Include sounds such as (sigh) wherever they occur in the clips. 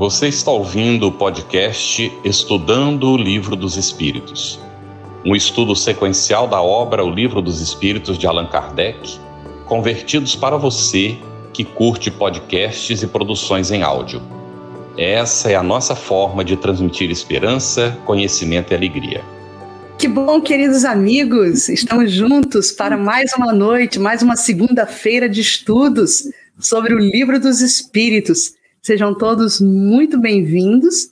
Você está ouvindo o podcast Estudando o Livro dos Espíritos, um estudo sequencial da obra O Livro dos Espíritos de Allan Kardec, convertidos para você que curte podcasts e produções em áudio. Essa é a nossa forma de transmitir esperança, conhecimento e alegria. Que bom, queridos amigos! Estamos juntos para mais uma noite, mais uma segunda-feira de estudos sobre o Livro dos Espíritos. Sejam todos muito bem-vindos.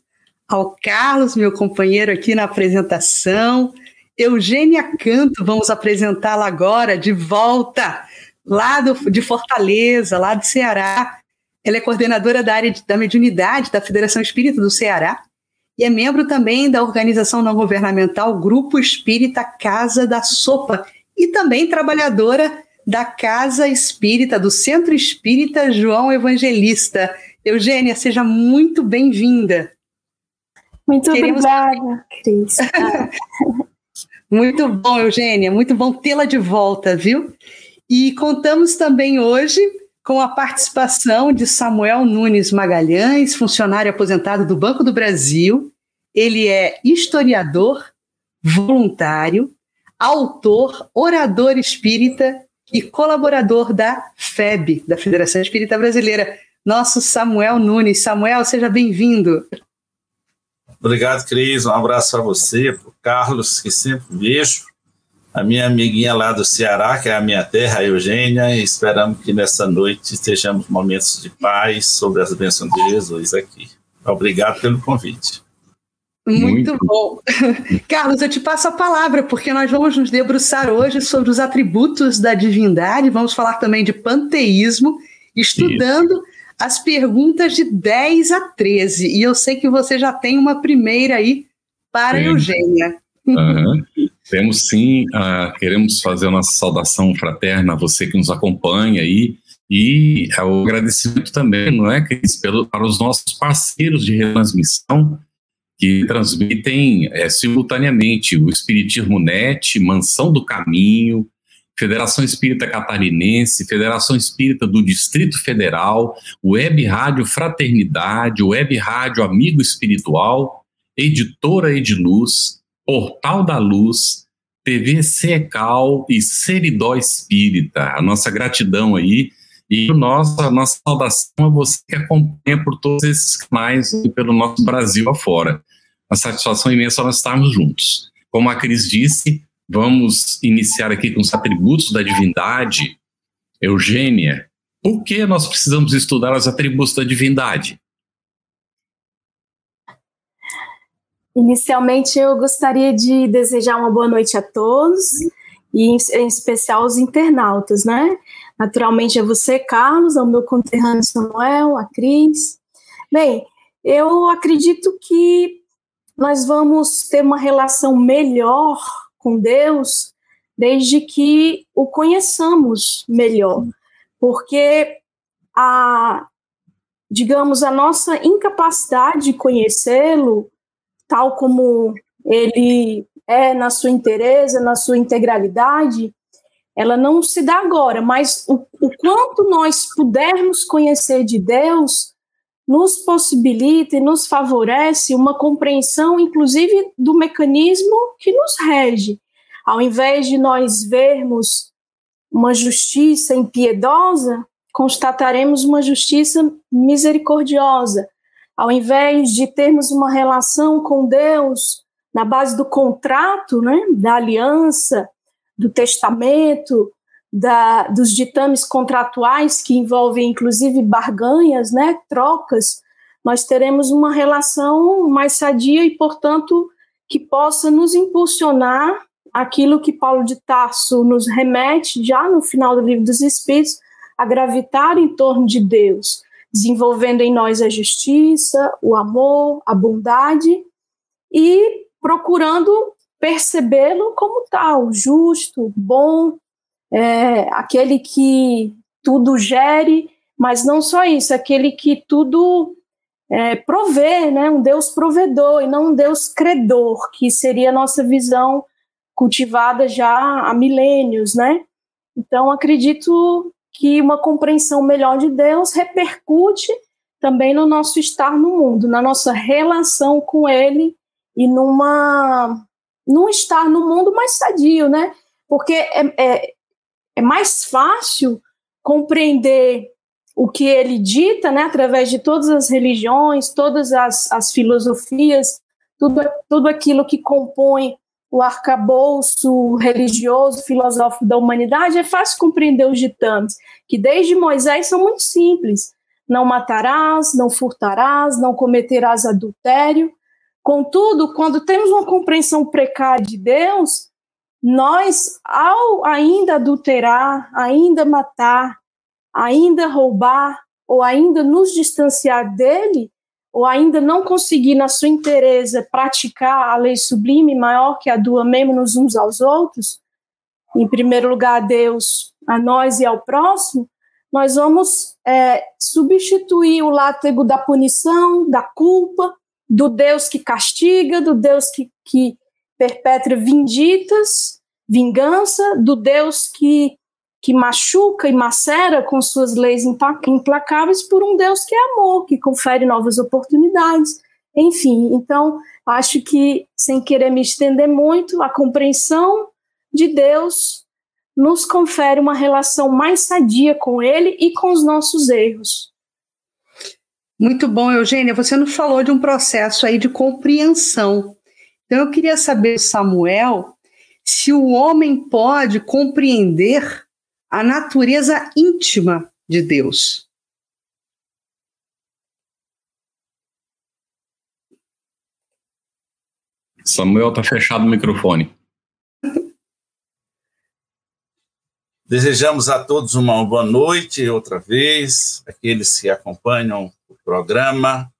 Ao Carlos, meu companheiro aqui na apresentação. Eugênia Canto, vamos apresentá-la agora de volta, lá do, de Fortaleza, lá do Ceará. Ela é coordenadora da área de, da mediunidade da Federação Espírita do Ceará e é membro também da organização não governamental Grupo Espírita Casa da Sopa e também trabalhadora da Casa Espírita, do Centro Espírita João Evangelista. Eugênia, seja muito bem-vinda. Muito Queremos... obrigada, Cris. (laughs) muito bom, Eugênia, muito bom tê-la de volta, viu? E contamos também hoje com a participação de Samuel Nunes Magalhães, funcionário aposentado do Banco do Brasil. Ele é historiador, voluntário, autor, orador espírita e colaborador da FEB, da Federação Espírita Brasileira. Nosso Samuel Nunes. Samuel, seja bem-vindo. Obrigado, Cris. Um abraço a você, para o Carlos, que sempre vejo a minha amiguinha lá do Ceará, que é a minha terra, a Eugênia, e esperamos que nessa noite estejamos momentos de paz sobre as bênçãos de Jesus aqui. Obrigado pelo convite. Muito, Muito bom. (laughs) Carlos, eu te passo a palavra, porque nós vamos nos debruçar hoje sobre os atributos da divindade, vamos falar também de panteísmo, estudando Isso. As perguntas de 10 a 13. E eu sei que você já tem uma primeira aí para Sim. Eugênia. Uhum. Temos sim, uh, queremos fazer a nossa saudação fraterna a você que nos acompanha aí e uh, o agradecimento também, não é, Cris, pelo, para os nossos parceiros de retransmissão que transmitem é, simultaneamente o Espiritismo Net, Mansão do Caminho, Federação Espírita Catarinense, Federação Espírita do Distrito Federal, Web Rádio Fraternidade, Web Rádio Amigo Espiritual, Editora Ediluz, Portal da Luz, TV Secal e Seridó Espírita. A nossa gratidão aí e nossa, a nossa saudação a você que acompanha por todos esses canais e pelo nosso Brasil afora. Uma satisfação imensa nós estarmos juntos. Como a Cris disse, vamos iniciar aqui com os atributos da divindade. Eugênia, por que nós precisamos estudar os atributos da divindade? Inicialmente, eu gostaria de desejar uma boa noite a todos, e em, especial aos internautas, né? Naturalmente, a você, Carlos, ao meu conterrâneo Samuel, a Cris. Bem, eu acredito que nós vamos ter uma relação melhor com Deus desde que o conheçamos melhor, porque a digamos a nossa incapacidade de conhecê-lo tal como ele é na sua inteireza, na sua integralidade, ela não se dá agora, mas o, o quanto nós pudermos conhecer de Deus nos possibilita e nos favorece uma compreensão, inclusive, do mecanismo que nos rege. Ao invés de nós vermos uma justiça impiedosa, constataremos uma justiça misericordiosa ao invés de termos uma relação com Deus na base do contrato, né, da aliança, do testamento, da, dos ditames contratuais que envolvem inclusive barganhas, né, trocas, nós teremos uma relação mais sadia e, portanto, que possa nos impulsionar aquilo que Paulo de Tarso nos remete já no final do livro dos Espíritos a gravitar em torno de Deus, desenvolvendo em nós a justiça, o amor, a bondade e procurando percebê-lo como tal, justo, bom, é, aquele que tudo gere, mas não só isso, aquele que tudo é, provê, né, um Deus provedor e não um Deus credor, que seria a nossa visão cultivada já há milênios, né? Então acredito que uma compreensão melhor de Deus repercute também no nosso estar no mundo, na nossa relação com Ele e numa num estar no mundo mais sadio, né? Porque é, é, é mais fácil compreender o que ele dita, né, através de todas as religiões, todas as, as filosofias, tudo, tudo aquilo que compõe o arcabouço religioso, filosófico da humanidade, é fácil compreender os ditames, que desde Moisés são muito simples. Não matarás, não furtarás, não cometerás adultério. Contudo, quando temos uma compreensão precária de Deus, nós, ao ainda adulterar, ainda matar, ainda roubar, ou ainda nos distanciar dele, ou ainda não conseguir, na sua inteireza, praticar a lei sublime maior que a do amemos uns aos outros, em primeiro lugar a Deus, a nós e ao próximo, nós vamos é, substituir o látego da punição, da culpa, do Deus que castiga, do Deus que, que perpetra vinditas, vingança, do Deus que que machuca e macera com suas leis implacáveis por um Deus que é amor, que confere novas oportunidades. Enfim, então acho que, sem querer me estender muito, a compreensão de Deus nos confere uma relação mais sadia com Ele e com os nossos erros. Muito bom, Eugênia. Você nos falou de um processo aí de compreensão. Então, eu queria saber, Samuel, se o homem pode compreender a natureza íntima de Deus. Samuel está fechado o microfone. Desejamos a todos uma boa noite outra vez, aqueles que acompanham o programa,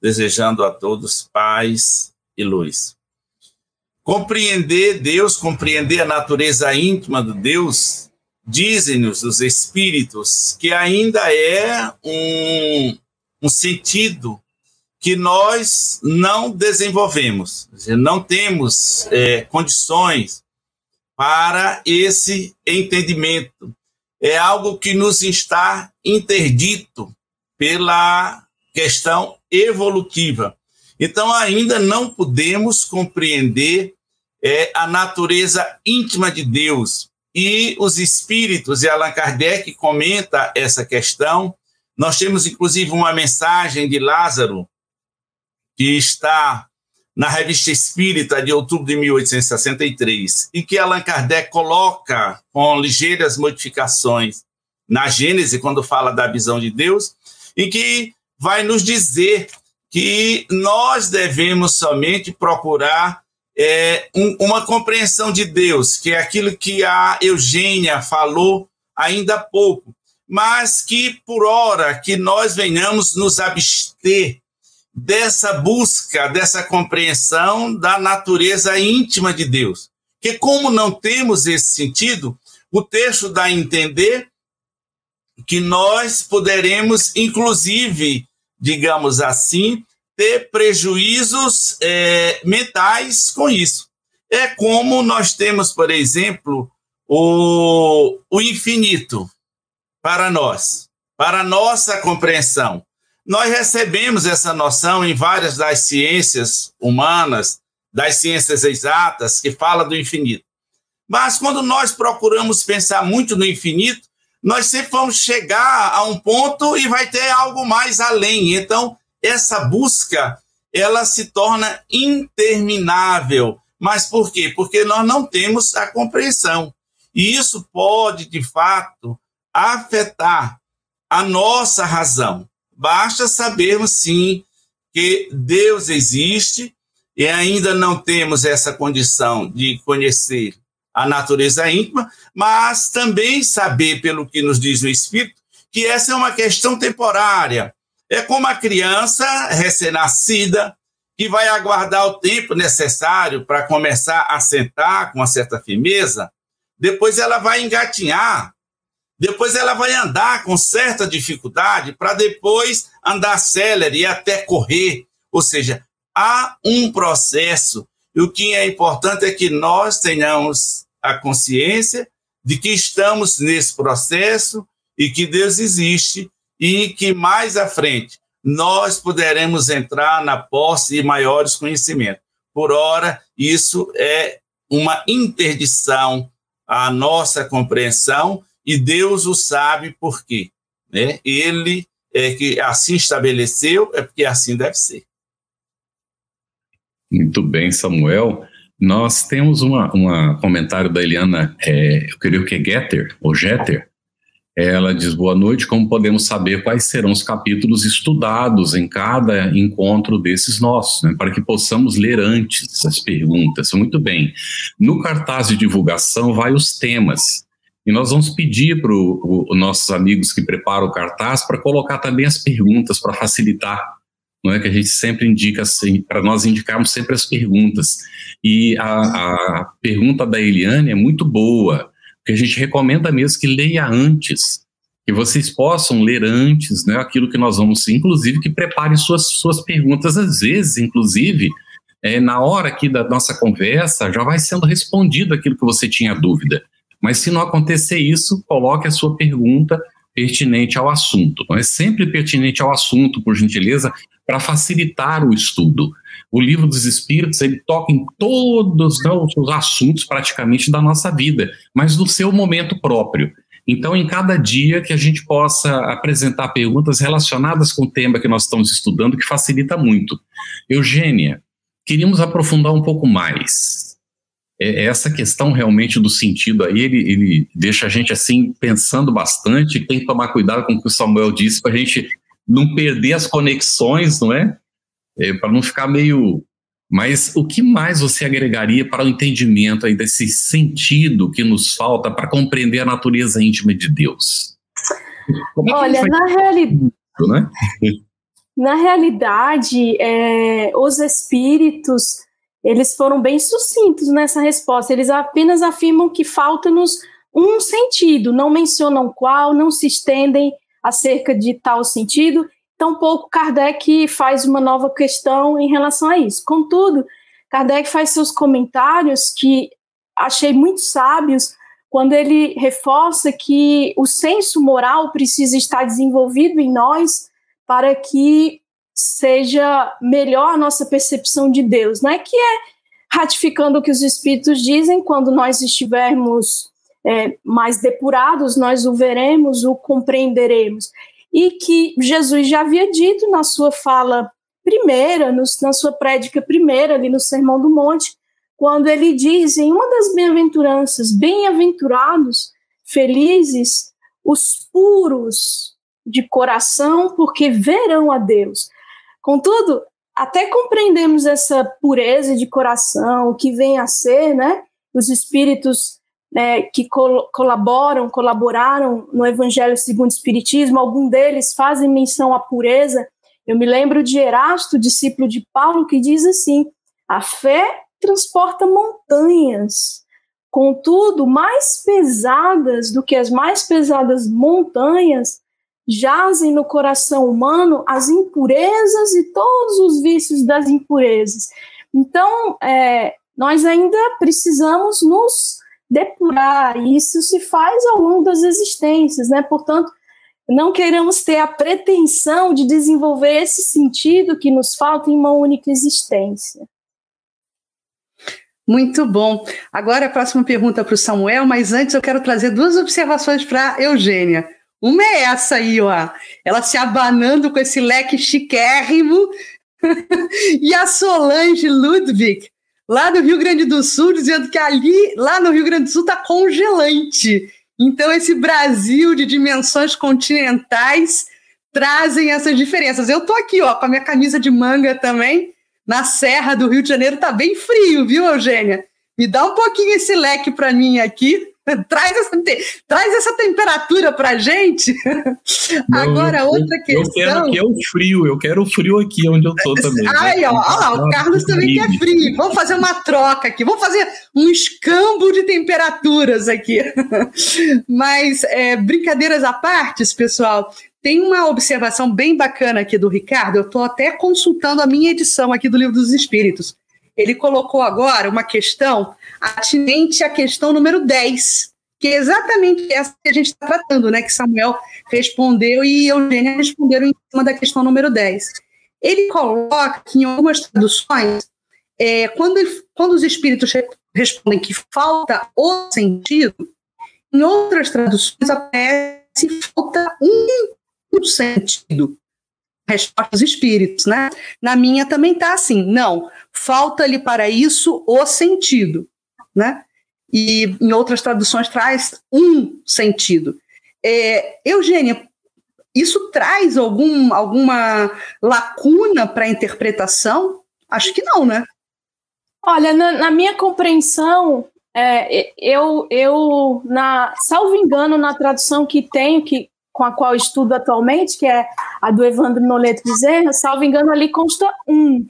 desejando a todos paz e luz. Compreender Deus, compreender a natureza íntima de Deus, dizem-nos os espíritos que ainda é um, um sentido que nós não desenvolvemos, não temos é, condições para esse entendimento. É algo que nos está interdito pela questão evolutiva. Então, ainda não podemos compreender é, a natureza íntima de Deus, e os espíritos, e Allan Kardec comenta essa questão. Nós temos, inclusive, uma mensagem de Lázaro, que está na Revista Espírita de outubro de 1863, e que Allan Kardec coloca com ligeiras modificações na Gênese, quando fala da visão de Deus, e que vai nos dizer que nós devemos somente procurar é, um, uma compreensão de Deus, que é aquilo que a Eugênia falou ainda há pouco, mas que por hora que nós venhamos nos abster dessa busca, dessa compreensão da natureza íntima de Deus. Que como não temos esse sentido, o texto dá a entender que nós poderemos, inclusive, digamos assim, ter prejuízos é, mentais com isso. É como nós temos, por exemplo, o, o infinito para nós, para nossa compreensão. Nós recebemos essa noção em várias das ciências humanas, das ciências exatas, que fala do infinito. Mas quando nós procuramos pensar muito no infinito, nós sempre vamos chegar a um ponto e vai ter algo mais além. Então, essa busca ela se torna interminável. Mas por quê? Porque nós não temos a compreensão. E isso pode, de fato, afetar a nossa razão. Basta sabermos, sim, que Deus existe e ainda não temos essa condição de conhecer a natureza íntima, mas também saber, pelo que nos diz o Espírito, que essa é uma questão temporária, é como a criança recém-nascida que vai aguardar o tempo necessário para começar a sentar com uma certa firmeza, depois ela vai engatinhar, depois ela vai andar com certa dificuldade para depois andar célere e até correr. Ou seja, há um processo e o que é importante é que nós tenhamos a consciência de que estamos nesse processo e que Deus existe e que mais à frente nós poderemos entrar na posse de maiores conhecimentos. Por ora, isso é uma interdição à nossa compreensão e Deus o sabe por quê. Né? Ele é que assim estabeleceu, é porque assim deve ser. Muito bem, Samuel. Nós temos um uma comentário da Eliana, é, eu creio que é Getter, ou Jeter. Ela diz: Boa noite, como podemos saber quais serão os capítulos estudados em cada encontro desses nossos, né, para que possamos ler antes as perguntas? Muito bem. No cartaz de divulgação vai os temas. E nós vamos pedir para os nossos amigos que preparam o cartaz para colocar também as perguntas para facilitar. Não é que a gente sempre indica assim, para nós indicarmos sempre as perguntas. E a, a pergunta da Eliane é muito boa, porque a gente recomenda mesmo que leia antes, que vocês possam ler antes, né, aquilo que nós vamos, inclusive, que preparem suas, suas perguntas, às vezes, inclusive, é, na hora aqui da nossa conversa, já vai sendo respondido aquilo que você tinha dúvida. Mas se não acontecer isso, coloque a sua pergunta pertinente ao assunto. Então, é sempre pertinente ao assunto, por gentileza, para facilitar o estudo. O livro dos Espíritos ele toca em todos os assuntos praticamente da nossa vida, mas no seu momento próprio. Então, em cada dia que a gente possa apresentar perguntas relacionadas com o tema que nós estamos estudando, que facilita muito. Eugênia, queríamos aprofundar um pouco mais essa questão realmente do sentido aí, ele, ele deixa a gente assim pensando bastante, tem que tomar cuidado com o que o Samuel disse para a gente não perder as conexões, não é? é para não ficar meio. Mas o que mais você agregaria para o entendimento aí desse sentido que nos falta para compreender a natureza íntima de Deus? É Olha, na realidade. Né? Na realidade, é, os espíritos eles foram bem sucintos nessa resposta. Eles apenas afirmam que falta-nos um sentido, não mencionam qual, não se estendem acerca de tal sentido. Tampouco Kardec faz uma nova questão em relação a isso. Contudo, Kardec faz seus comentários que achei muito sábios quando ele reforça que o senso moral precisa estar desenvolvido em nós para que seja melhor a nossa percepção de Deus, né? Que é ratificando o que os Espíritos dizem, quando nós estivermos é, mais depurados, nós o veremos, o compreenderemos. E que Jesus já havia dito na sua fala primeira, no, na sua prédica primeira, ali no Sermão do Monte, quando ele diz em uma das bem-aventuranças: bem-aventurados, felizes, os puros de coração, porque verão a Deus. Contudo, até compreendemos essa pureza de coração, o que vem a ser, né? Os espíritos né, que col colaboram, colaboraram no Evangelho segundo o Espiritismo, algum deles fazem menção à pureza. Eu me lembro de Erasto, discípulo de Paulo, que diz assim: a fé transporta montanhas. Contudo, mais pesadas do que as mais pesadas montanhas jazem no coração humano as impurezas e todos os vícios das impurezas. Então, é, nós ainda precisamos nos depurar, e isso se faz ao longo das existências, né? Portanto, não queremos ter a pretensão de desenvolver esse sentido que nos falta em uma única existência. Muito bom. Agora a próxima pergunta para o Samuel, mas antes eu quero trazer duas observações para a Eugênia. Uma é essa aí, ó. Ela se abanando com esse leque chiquérrimo. (laughs) e a Solange Ludwig, lá do Rio Grande do Sul, dizendo que ali, lá no Rio Grande do Sul, tá congelante. Então, esse Brasil de dimensões continentais trazem essas diferenças. Eu tô aqui, ó, com a minha camisa de manga também, na Serra do Rio de Janeiro, tá bem frio, viu, Eugênia? Me dá um pouquinho esse leque para mim aqui. (laughs) traz, essa, traz essa temperatura para gente. Não, Agora, outra eu, questão. Eu quero que é o frio, eu quero o frio aqui onde eu estou também. Ai, ó, ó, o Carlos também quer frio. Vamos fazer uma troca aqui, vamos fazer um escambo de temperaturas aqui. (laughs) Mas, é, brincadeiras à parte, pessoal, tem uma observação bem bacana aqui do Ricardo. Eu estou até consultando a minha edição aqui do Livro dos Espíritos. Ele colocou agora uma questão atinente à questão número 10, que é exatamente essa que a gente está tratando, né? Que Samuel respondeu e Eugênia responderam em cima da questão número 10. Ele coloca que em algumas traduções, é, quando, quando os espíritos respondem que falta o sentido, em outras traduções aparece falta um sentido. Resposta dos espíritos, né? Na minha também tá assim, não, falta-lhe para isso o sentido, né? E em outras traduções traz um sentido. É, Eugênia, isso traz algum, alguma lacuna para a interpretação? Acho que não, né? Olha, na, na minha compreensão, é, eu, eu na, salvo engano, na tradução que tenho, que, com a qual estudo atualmente, que é a do Evandro Noleto Bezerra, salvo engano, ali consta um.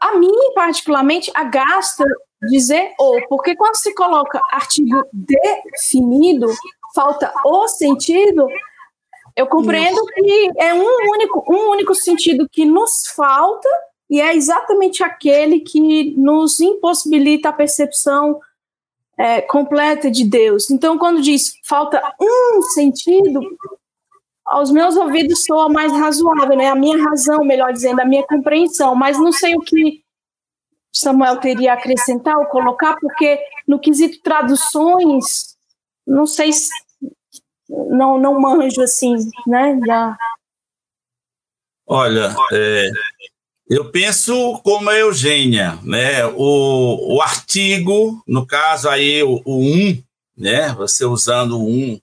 A mim, particularmente, agasta dizer o, porque quando se coloca artigo definido, falta o sentido, eu compreendo que é um único, um único sentido que nos falta e é exatamente aquele que nos impossibilita a percepção é, completa de Deus. Então, quando diz falta um sentido, aos meus ouvidos soa mais razoável, né? A minha razão, melhor dizendo, a minha compreensão, mas não sei o que Samuel teria a acrescentar ou colocar, porque no quesito traduções, não sei se não, não manjo assim, né? Já. Olha, é, eu penso como a Eugênia, né? O, o artigo, no caso aí, o, o um, né? Você usando o um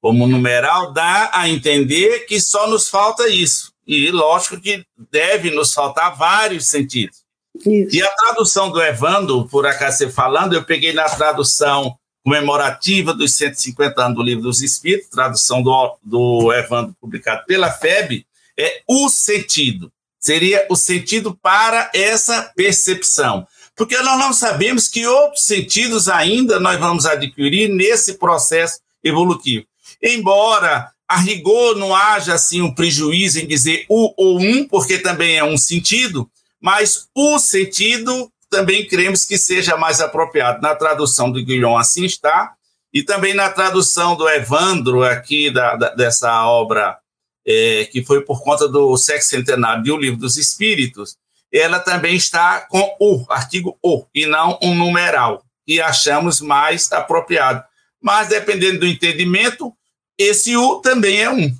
como numeral, dá a entender que só nos falta isso. E lógico que deve nos faltar vários sentidos. Isso. E a tradução do Evandro, por acaso você falando, eu peguei na tradução comemorativa dos 150 anos do Livro dos Espíritos, tradução do, do Evandro, publicado pela FEB, é o sentido seria o sentido para essa percepção. Porque nós não sabemos que outros sentidos ainda nós vamos adquirir nesse processo evolutivo. Embora a rigor não haja assim um prejuízo em dizer o ou um, porque também é um sentido, mas o sentido também queremos que seja mais apropriado. Na tradução do Guilhom assim está, e também na tradução do Evandro aqui da, da dessa obra é, que foi por conta do sexcentenário do Livro dos Espíritos, ela também está com o, artigo o, e não um numeral, e achamos mais apropriado. Mas, dependendo do entendimento, esse u também é um,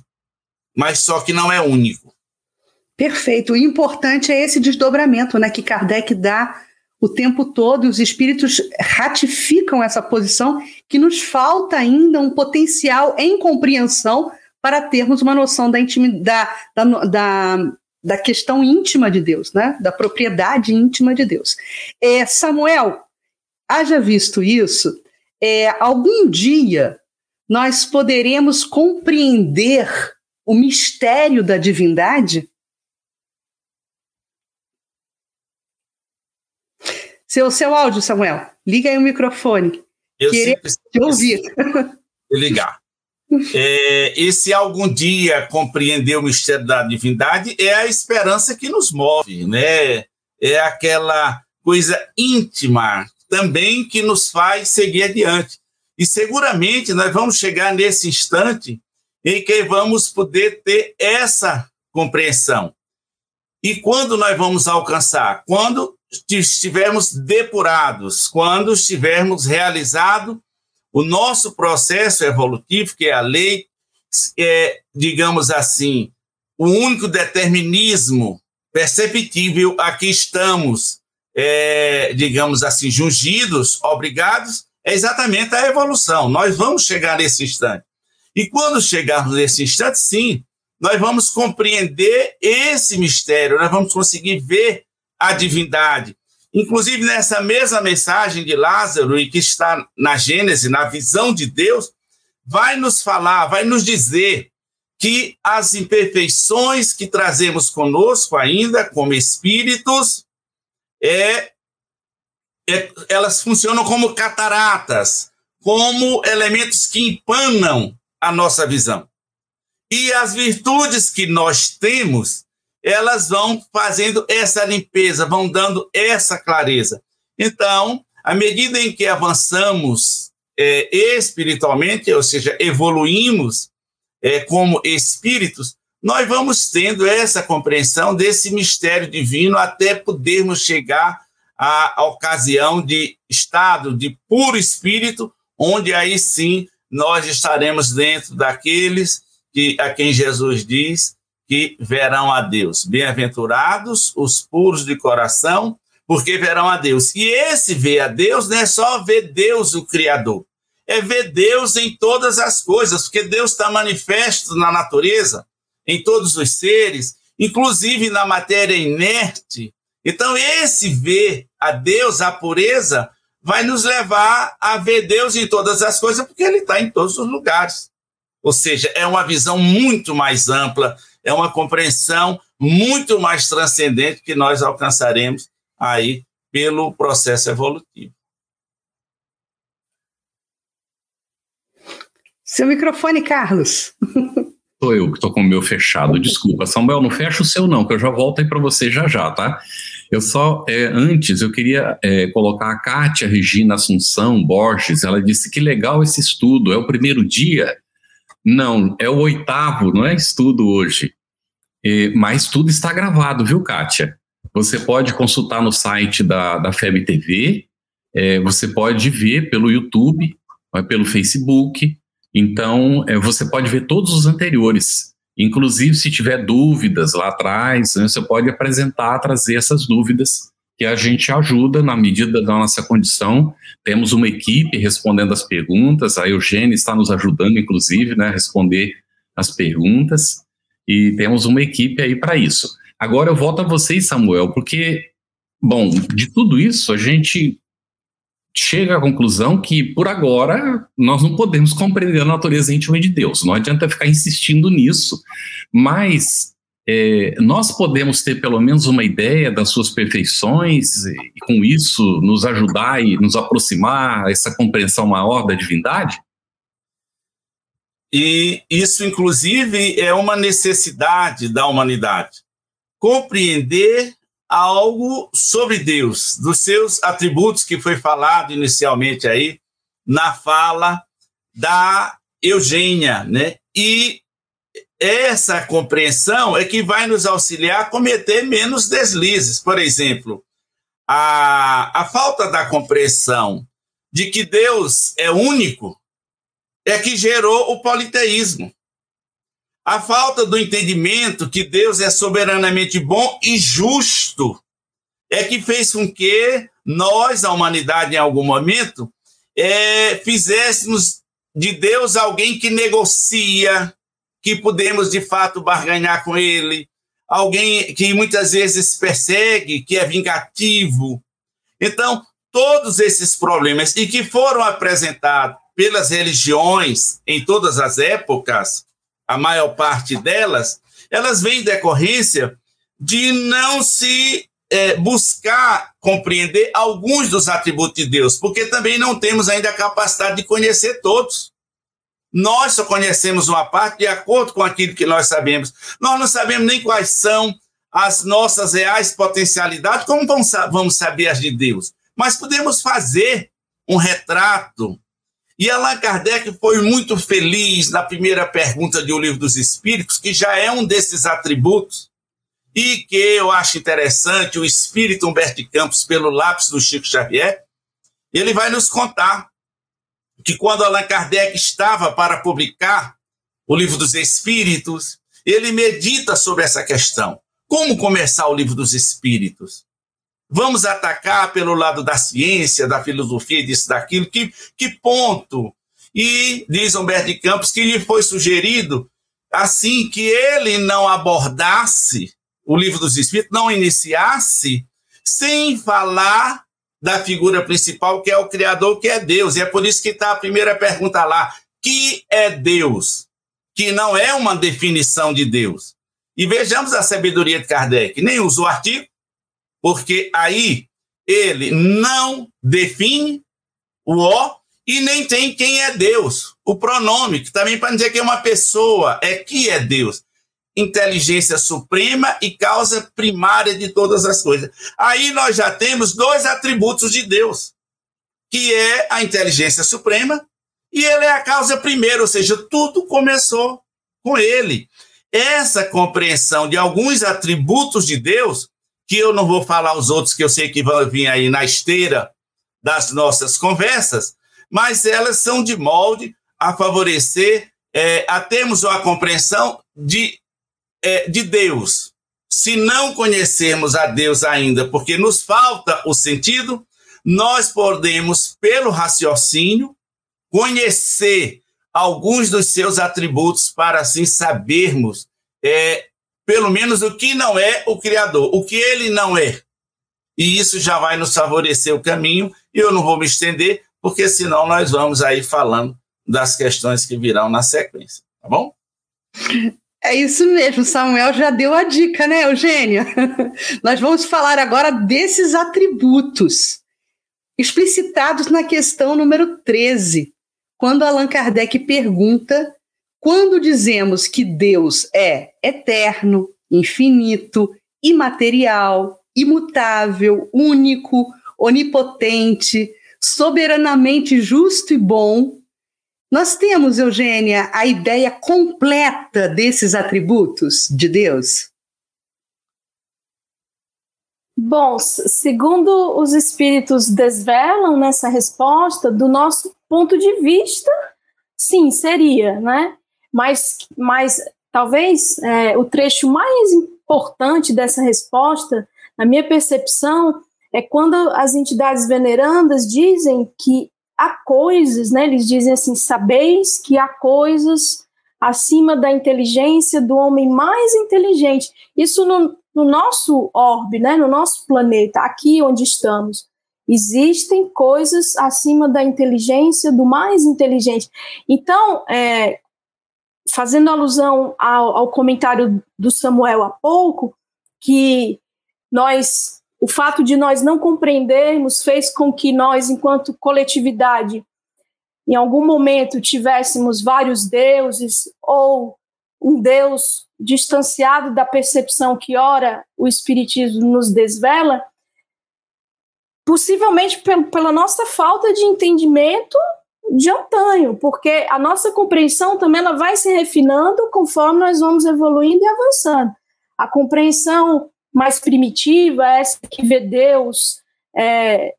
mas só que não é único. Perfeito. O importante é esse desdobramento né, que Kardec dá o tempo todo, e os espíritos ratificam essa posição, que nos falta ainda um potencial em compreensão para termos uma noção da, intimidade, da, da, da questão íntima de Deus, né? da propriedade íntima de Deus. É, Samuel, haja visto isso, é, algum dia nós poderemos compreender o mistério da divindade? Seu, seu áudio, Samuel. Liga aí o microfone. Eu sempre te ouvir. Ligar. É, esse algum dia compreender o mistério da divindade é a esperança que nos move, né? É aquela coisa íntima também que nos faz seguir adiante. E seguramente nós vamos chegar nesse instante em que vamos poder ter essa compreensão. E quando nós vamos alcançar? Quando estivermos depurados, quando estivermos realizado o nosso processo evolutivo, que é a lei, é, digamos assim, o único determinismo perceptível a que estamos, é, digamos assim, jungidos, obrigados, é exatamente a evolução. Nós vamos chegar nesse instante. E quando chegarmos nesse instante, sim, nós vamos compreender esse mistério, nós vamos conseguir ver a divindade, Inclusive, nessa mesma mensagem de Lázaro, e que está na Gênesis, na visão de Deus, vai nos falar, vai nos dizer que as imperfeições que trazemos conosco ainda, como espíritos, é, é, elas funcionam como cataratas, como elementos que empanam a nossa visão. E as virtudes que nós temos, elas vão fazendo essa limpeza, vão dando essa clareza. Então, à medida em que avançamos é, espiritualmente, ou seja, evoluímos é, como espíritos, nós vamos tendo essa compreensão desse mistério divino até podermos chegar à ocasião de estado de puro espírito, onde aí sim nós estaremos dentro daqueles que a quem Jesus diz que verão a Deus. Bem-aventurados os puros de coração, porque verão a Deus. E esse ver a Deus não é só ver Deus, o Criador, é ver Deus em todas as coisas, porque Deus está manifesto na natureza, em todos os seres, inclusive na matéria inerte. Então, esse ver a Deus, a pureza, vai nos levar a ver Deus em todas as coisas, porque Ele está em todos os lugares. Ou seja, é uma visão muito mais ampla, é uma compreensão muito mais transcendente que nós alcançaremos aí pelo processo evolutivo. Seu microfone, Carlos. Sou eu que estou com o meu fechado. Desculpa, Samuel, não fecha o seu não, que eu já volto aí para você já já, tá? Eu só, é, antes, eu queria é, colocar a Kátia Regina Assunção Borges, ela disse que legal esse estudo, é o primeiro dia? Não, é o oitavo, não é estudo hoje. É, mas tudo está gravado, viu, Kátia? Você pode consultar no site da, da FEB TV, é, você pode ver pelo YouTube, pelo Facebook, então, é, você pode ver todos os anteriores. Inclusive, se tiver dúvidas lá atrás, né, você pode apresentar, trazer essas dúvidas, que a gente ajuda na medida da nossa condição. Temos uma equipe respondendo as perguntas, a Eugênia está nos ajudando, inclusive, né, a responder as perguntas, e temos uma equipe aí para isso. Agora eu volto a vocês, Samuel, porque, bom, de tudo isso, a gente chega à conclusão que, por agora, nós não podemos compreender a natureza íntima de Deus. Não adianta ficar insistindo nisso, mas é, nós podemos ter pelo menos uma ideia das suas perfeições e, com isso, nos ajudar e nos aproximar essa compreensão maior da divindade? E isso, inclusive, é uma necessidade da humanidade. Compreender algo sobre Deus, dos seus atributos que foi falado inicialmente aí na fala da Eugênia, né? E essa compreensão é que vai nos auxiliar a cometer menos deslizes. Por exemplo, a, a falta da compreensão de que Deus é único é que gerou o politeísmo. A falta do entendimento que Deus é soberanamente bom e justo é que fez com que nós, a humanidade, em algum momento, é, fizéssemos de Deus alguém que negocia, que podemos de fato barganhar com ele, alguém que muitas vezes persegue, que é vingativo. Então, todos esses problemas e que foram apresentados pelas religiões em todas as épocas, a maior parte delas, elas vêm em decorrência de não se é, buscar compreender alguns dos atributos de Deus, porque também não temos ainda a capacidade de conhecer todos. Nós só conhecemos uma parte de acordo com aquilo que nós sabemos. Nós não sabemos nem quais são as nossas reais potencialidades, como vamos saber as de Deus? Mas podemos fazer um retrato e Allan Kardec foi muito feliz na primeira pergunta de O Livro dos Espíritos, que já é um desses atributos, e que eu acho interessante, o espírito Humberto de Campos, pelo lápis do Chico Xavier, ele vai nos contar que quando Allan Kardec estava para publicar o Livro dos Espíritos, ele medita sobre essa questão. Como começar o Livro dos Espíritos? Vamos atacar pelo lado da ciência, da filosofia, disso, daquilo. Que, que ponto? E diz Humberto de Campos que lhe foi sugerido assim que ele não abordasse o livro dos Espíritos, não iniciasse sem falar da figura principal, que é o Criador, que é Deus. E é por isso que está a primeira pergunta lá: que é Deus? Que não é uma definição de Deus. E vejamos a sabedoria de Kardec. Nem usou artigo, porque aí ele não define o ó e nem tem quem é Deus, o pronome, que também para dizer que é uma pessoa, é que é Deus. Inteligência suprema e causa primária de todas as coisas. Aí nós já temos dois atributos de Deus, que é a inteligência suprema, e ele é a causa primeira, ou seja, tudo começou com ele. Essa compreensão de alguns atributos de Deus, que eu não vou falar os outros, que eu sei que vão vir aí na esteira das nossas conversas, mas elas são de molde a favorecer é, a termos uma compreensão de, é, de Deus. Se não conhecermos a Deus ainda, porque nos falta o sentido, nós podemos, pelo raciocínio, conhecer alguns dos seus atributos para assim sabermos, é, pelo menos, o que não é o Criador, o que ele não é. E isso já vai nos favorecer o caminho, e eu não vou me estender, porque senão nós vamos aí falando das questões que virão na sequência, tá bom? É isso mesmo, Samuel já deu a dica, né, Eugênia? (laughs) Nós vamos falar agora desses atributos explicitados na questão número 13, quando Allan Kardec pergunta quando dizemos que Deus é eterno, infinito, imaterial, imutável, único, onipotente, soberanamente justo e bom, nós temos, Eugênia, a ideia completa desses atributos de Deus? Bom, segundo os espíritos desvelam nessa resposta, do nosso ponto de vista, sim, seria, né? Mas, mas talvez é, o trecho mais importante dessa resposta, na minha percepção, é quando as entidades venerandas dizem que há coisas, né? Eles dizem assim: sabeis que há coisas acima da inteligência do homem mais inteligente. Isso no, no nosso orbe, né? No nosso planeta, aqui onde estamos. Existem coisas acima da inteligência do mais inteligente. Então, é, fazendo alusão ao, ao comentário do Samuel há pouco, que nós o fato de nós não compreendermos fez com que nós, enquanto coletividade, em algum momento tivéssemos vários deuses ou um Deus distanciado da percepção que ora o Espiritismo nos desvela, possivelmente pela nossa falta de entendimento de antanho, porque a nossa compreensão também ela vai se refinando conforme nós vamos evoluindo e avançando. A compreensão mais primitiva, essa que vê Deus é,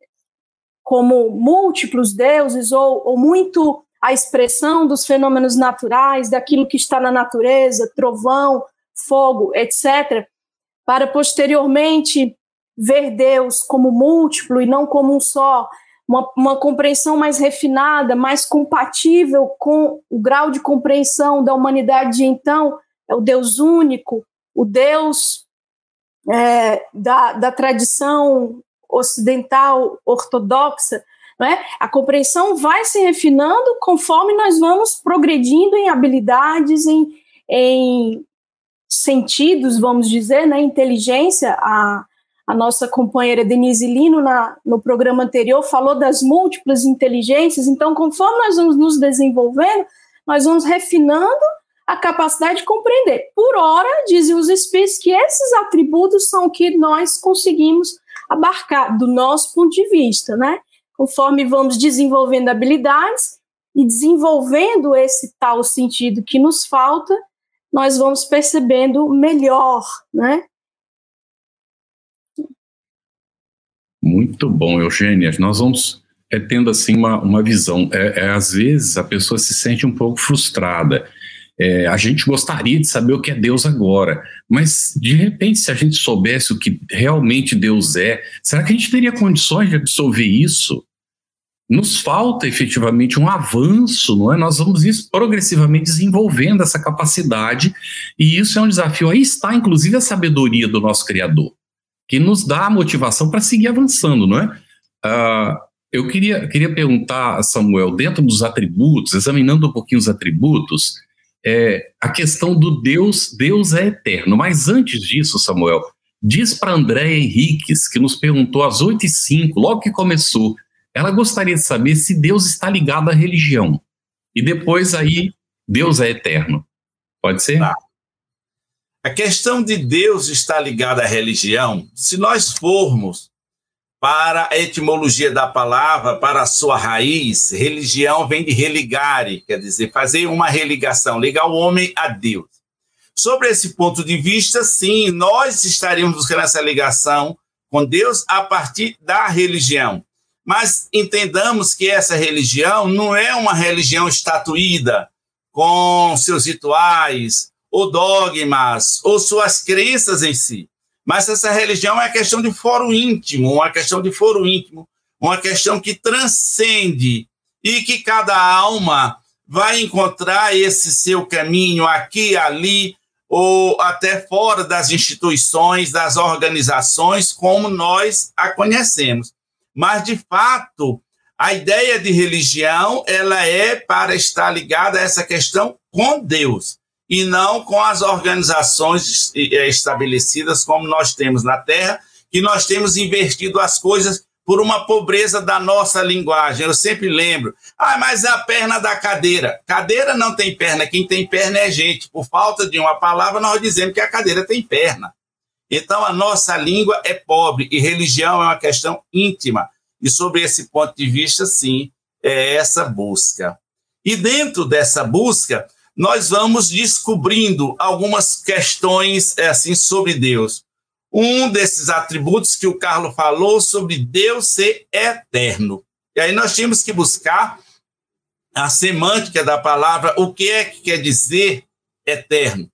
como múltiplos deuses ou, ou muito a expressão dos fenômenos naturais, daquilo que está na natureza, trovão, fogo, etc., para posteriormente ver Deus como múltiplo e não como um só, uma, uma, compreensão mais refinada, mais compatível com o grau de compreensão da humanidade de então, é o Deus único, o Deus é, da, da tradição ocidental ortodoxa, é? a compreensão vai se refinando conforme nós vamos progredindo em habilidades, em, em sentidos, vamos dizer, né, inteligência. A, a nossa companheira Denise Lino, na, no programa anterior, falou das múltiplas inteligências. Então, conforme nós vamos nos desenvolvendo, nós vamos refinando a capacidade de compreender. Por hora, dizem os espíritos que esses atributos são o que nós conseguimos abarcar do nosso ponto de vista, né? Conforme vamos desenvolvendo habilidades e desenvolvendo esse tal sentido que nos falta, nós vamos percebendo melhor, né? Muito bom, Eugênia. Nós vamos é, tendo assim uma, uma visão. É, é, às vezes a pessoa se sente um pouco frustrada é, a gente gostaria de saber o que é Deus agora, mas de repente, se a gente soubesse o que realmente Deus é, será que a gente teria condições de absorver isso? Nos falta efetivamente um avanço, não é? Nós vamos isso progressivamente desenvolvendo essa capacidade, e isso é um desafio. Aí está, inclusive, a sabedoria do nosso Criador, que nos dá a motivação para seguir avançando, não é? Uh, eu queria, queria perguntar a Samuel, dentro dos atributos, examinando um pouquinho os atributos, é, a questão do Deus, Deus é eterno. Mas antes disso, Samuel, diz para Andréa Henriques, que nos perguntou às 8 e 5 logo que começou, ela gostaria de saber se Deus está ligado à religião. E depois aí, Deus é eterno. Pode ser? Tá. A questão de Deus estar ligado à religião, se nós formos para a etimologia da palavra, para a sua raiz, religião vem de religare, quer dizer, fazer uma religação, ligar o homem a Deus. Sobre esse ponto de vista, sim, nós estaríamos buscando essa ligação com Deus a partir da religião. Mas entendamos que essa religião não é uma religião estatuída, com seus rituais, ou dogmas, ou suas crenças em si. Mas essa religião é uma questão de foro íntimo, uma questão de foro íntimo, uma questão que transcende e que cada alma vai encontrar esse seu caminho aqui, ali, ou até fora das instituições, das organizações, como nós a conhecemos. Mas, de fato, a ideia de religião ela é para estar ligada a essa questão com Deus e não com as organizações eh, estabelecidas como nós temos na Terra, que nós temos invertido as coisas por uma pobreza da nossa linguagem. Eu sempre lembro, ah, mas é a perna da cadeira. Cadeira não tem perna, quem tem perna é gente. Por falta de uma palavra, nós dizemos que a cadeira tem perna. Então, a nossa língua é pobre e religião é uma questão íntima. E sobre esse ponto de vista, sim, é essa busca. E dentro dessa busca, nós vamos descobrindo algumas questões é, assim sobre Deus. Um desses atributos que o Carlos falou sobre Deus ser eterno. E aí nós tínhamos que buscar a semântica da palavra, o que é que quer dizer eterno.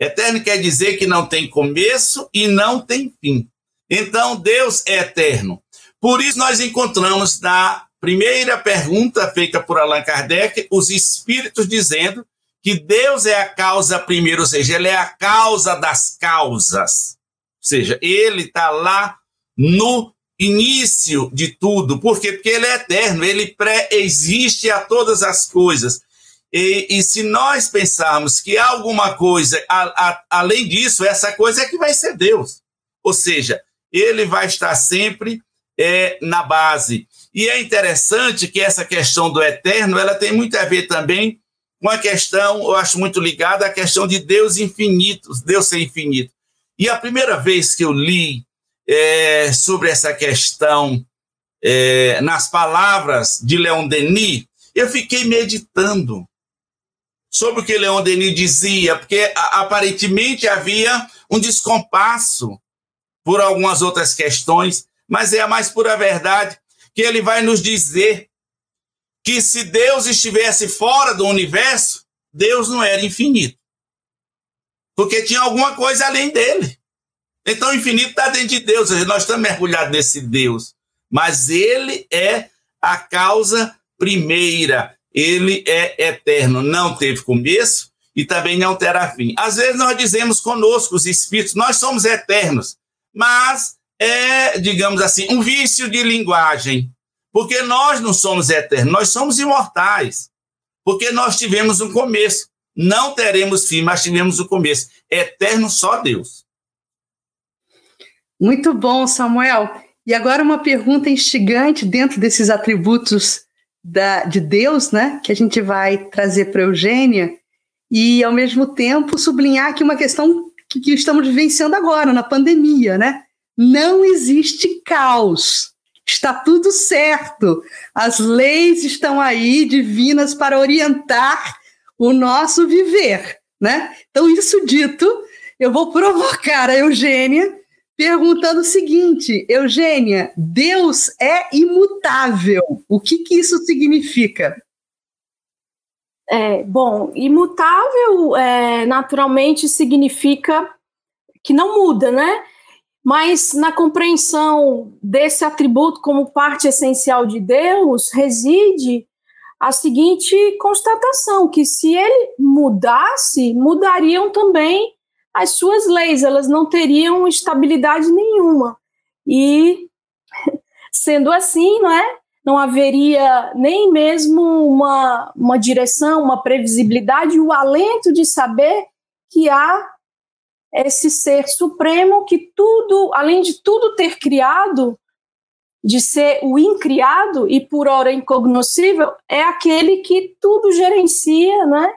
Eterno quer dizer que não tem começo e não tem fim. Então, Deus é eterno. Por isso, nós encontramos na primeira pergunta feita por Allan Kardec os espíritos dizendo que Deus é a causa primeira, ou seja, ele é a causa das causas. Ou seja, ele está lá no início de tudo. Por quê? Porque ele é eterno, ele pré-existe a todas as coisas. E, e, se nós pensarmos que há alguma coisa a, a, além disso, essa coisa é que vai ser Deus. Ou seja, ele vai estar sempre é, na base. E é interessante que essa questão do eterno ela tem muito a ver também uma questão, eu acho muito ligada à questão de Deus infinito, Deus ser infinito. E a primeira vez que eu li é, sobre essa questão é, nas palavras de Leon Denis, eu fiquei meditando sobre o que Leon Denis dizia, porque aparentemente havia um descompasso por algumas outras questões, mas é a mais pura verdade que ele vai nos dizer que se Deus estivesse fora do universo, Deus não era infinito. Porque tinha alguma coisa além dele. Então o infinito está dentro de Deus, nós estamos mergulhados nesse Deus. Mas ele é a causa primeira, ele é eterno, não teve começo e também não terá fim. Às vezes nós dizemos conosco, os espíritos, nós somos eternos, mas é, digamos assim, um vício de linguagem. Porque nós não somos eternos, nós somos imortais. Porque nós tivemos um começo. Não teremos fim, mas tivemos um começo. Eterno só Deus. Muito bom, Samuel. E agora uma pergunta instigante dentro desses atributos da, de Deus, né? Que a gente vai trazer para Eugênia. E, ao mesmo tempo, sublinhar aqui uma questão que, que estamos vivenciando agora, na pandemia, né? Não existe caos está tudo certo. As leis estão aí divinas para orientar o nosso viver, né? Então, isso dito, eu vou provocar a Eugênia perguntando o seguinte: Eugênia, Deus é imutável. O que, que isso significa? É, bom, imutável é, naturalmente significa que não muda, né? Mas na compreensão desse atributo como parte essencial de Deus, reside a seguinte constatação: que se ele mudasse, mudariam também as suas leis, elas não teriam estabilidade nenhuma. E, (laughs) sendo assim, não é? Não haveria nem mesmo uma, uma direção, uma previsibilidade, o alento de saber que há esse ser supremo que tudo, além de tudo ter criado, de ser o incriado e por hora incognoscível, é aquele que tudo gerencia, né?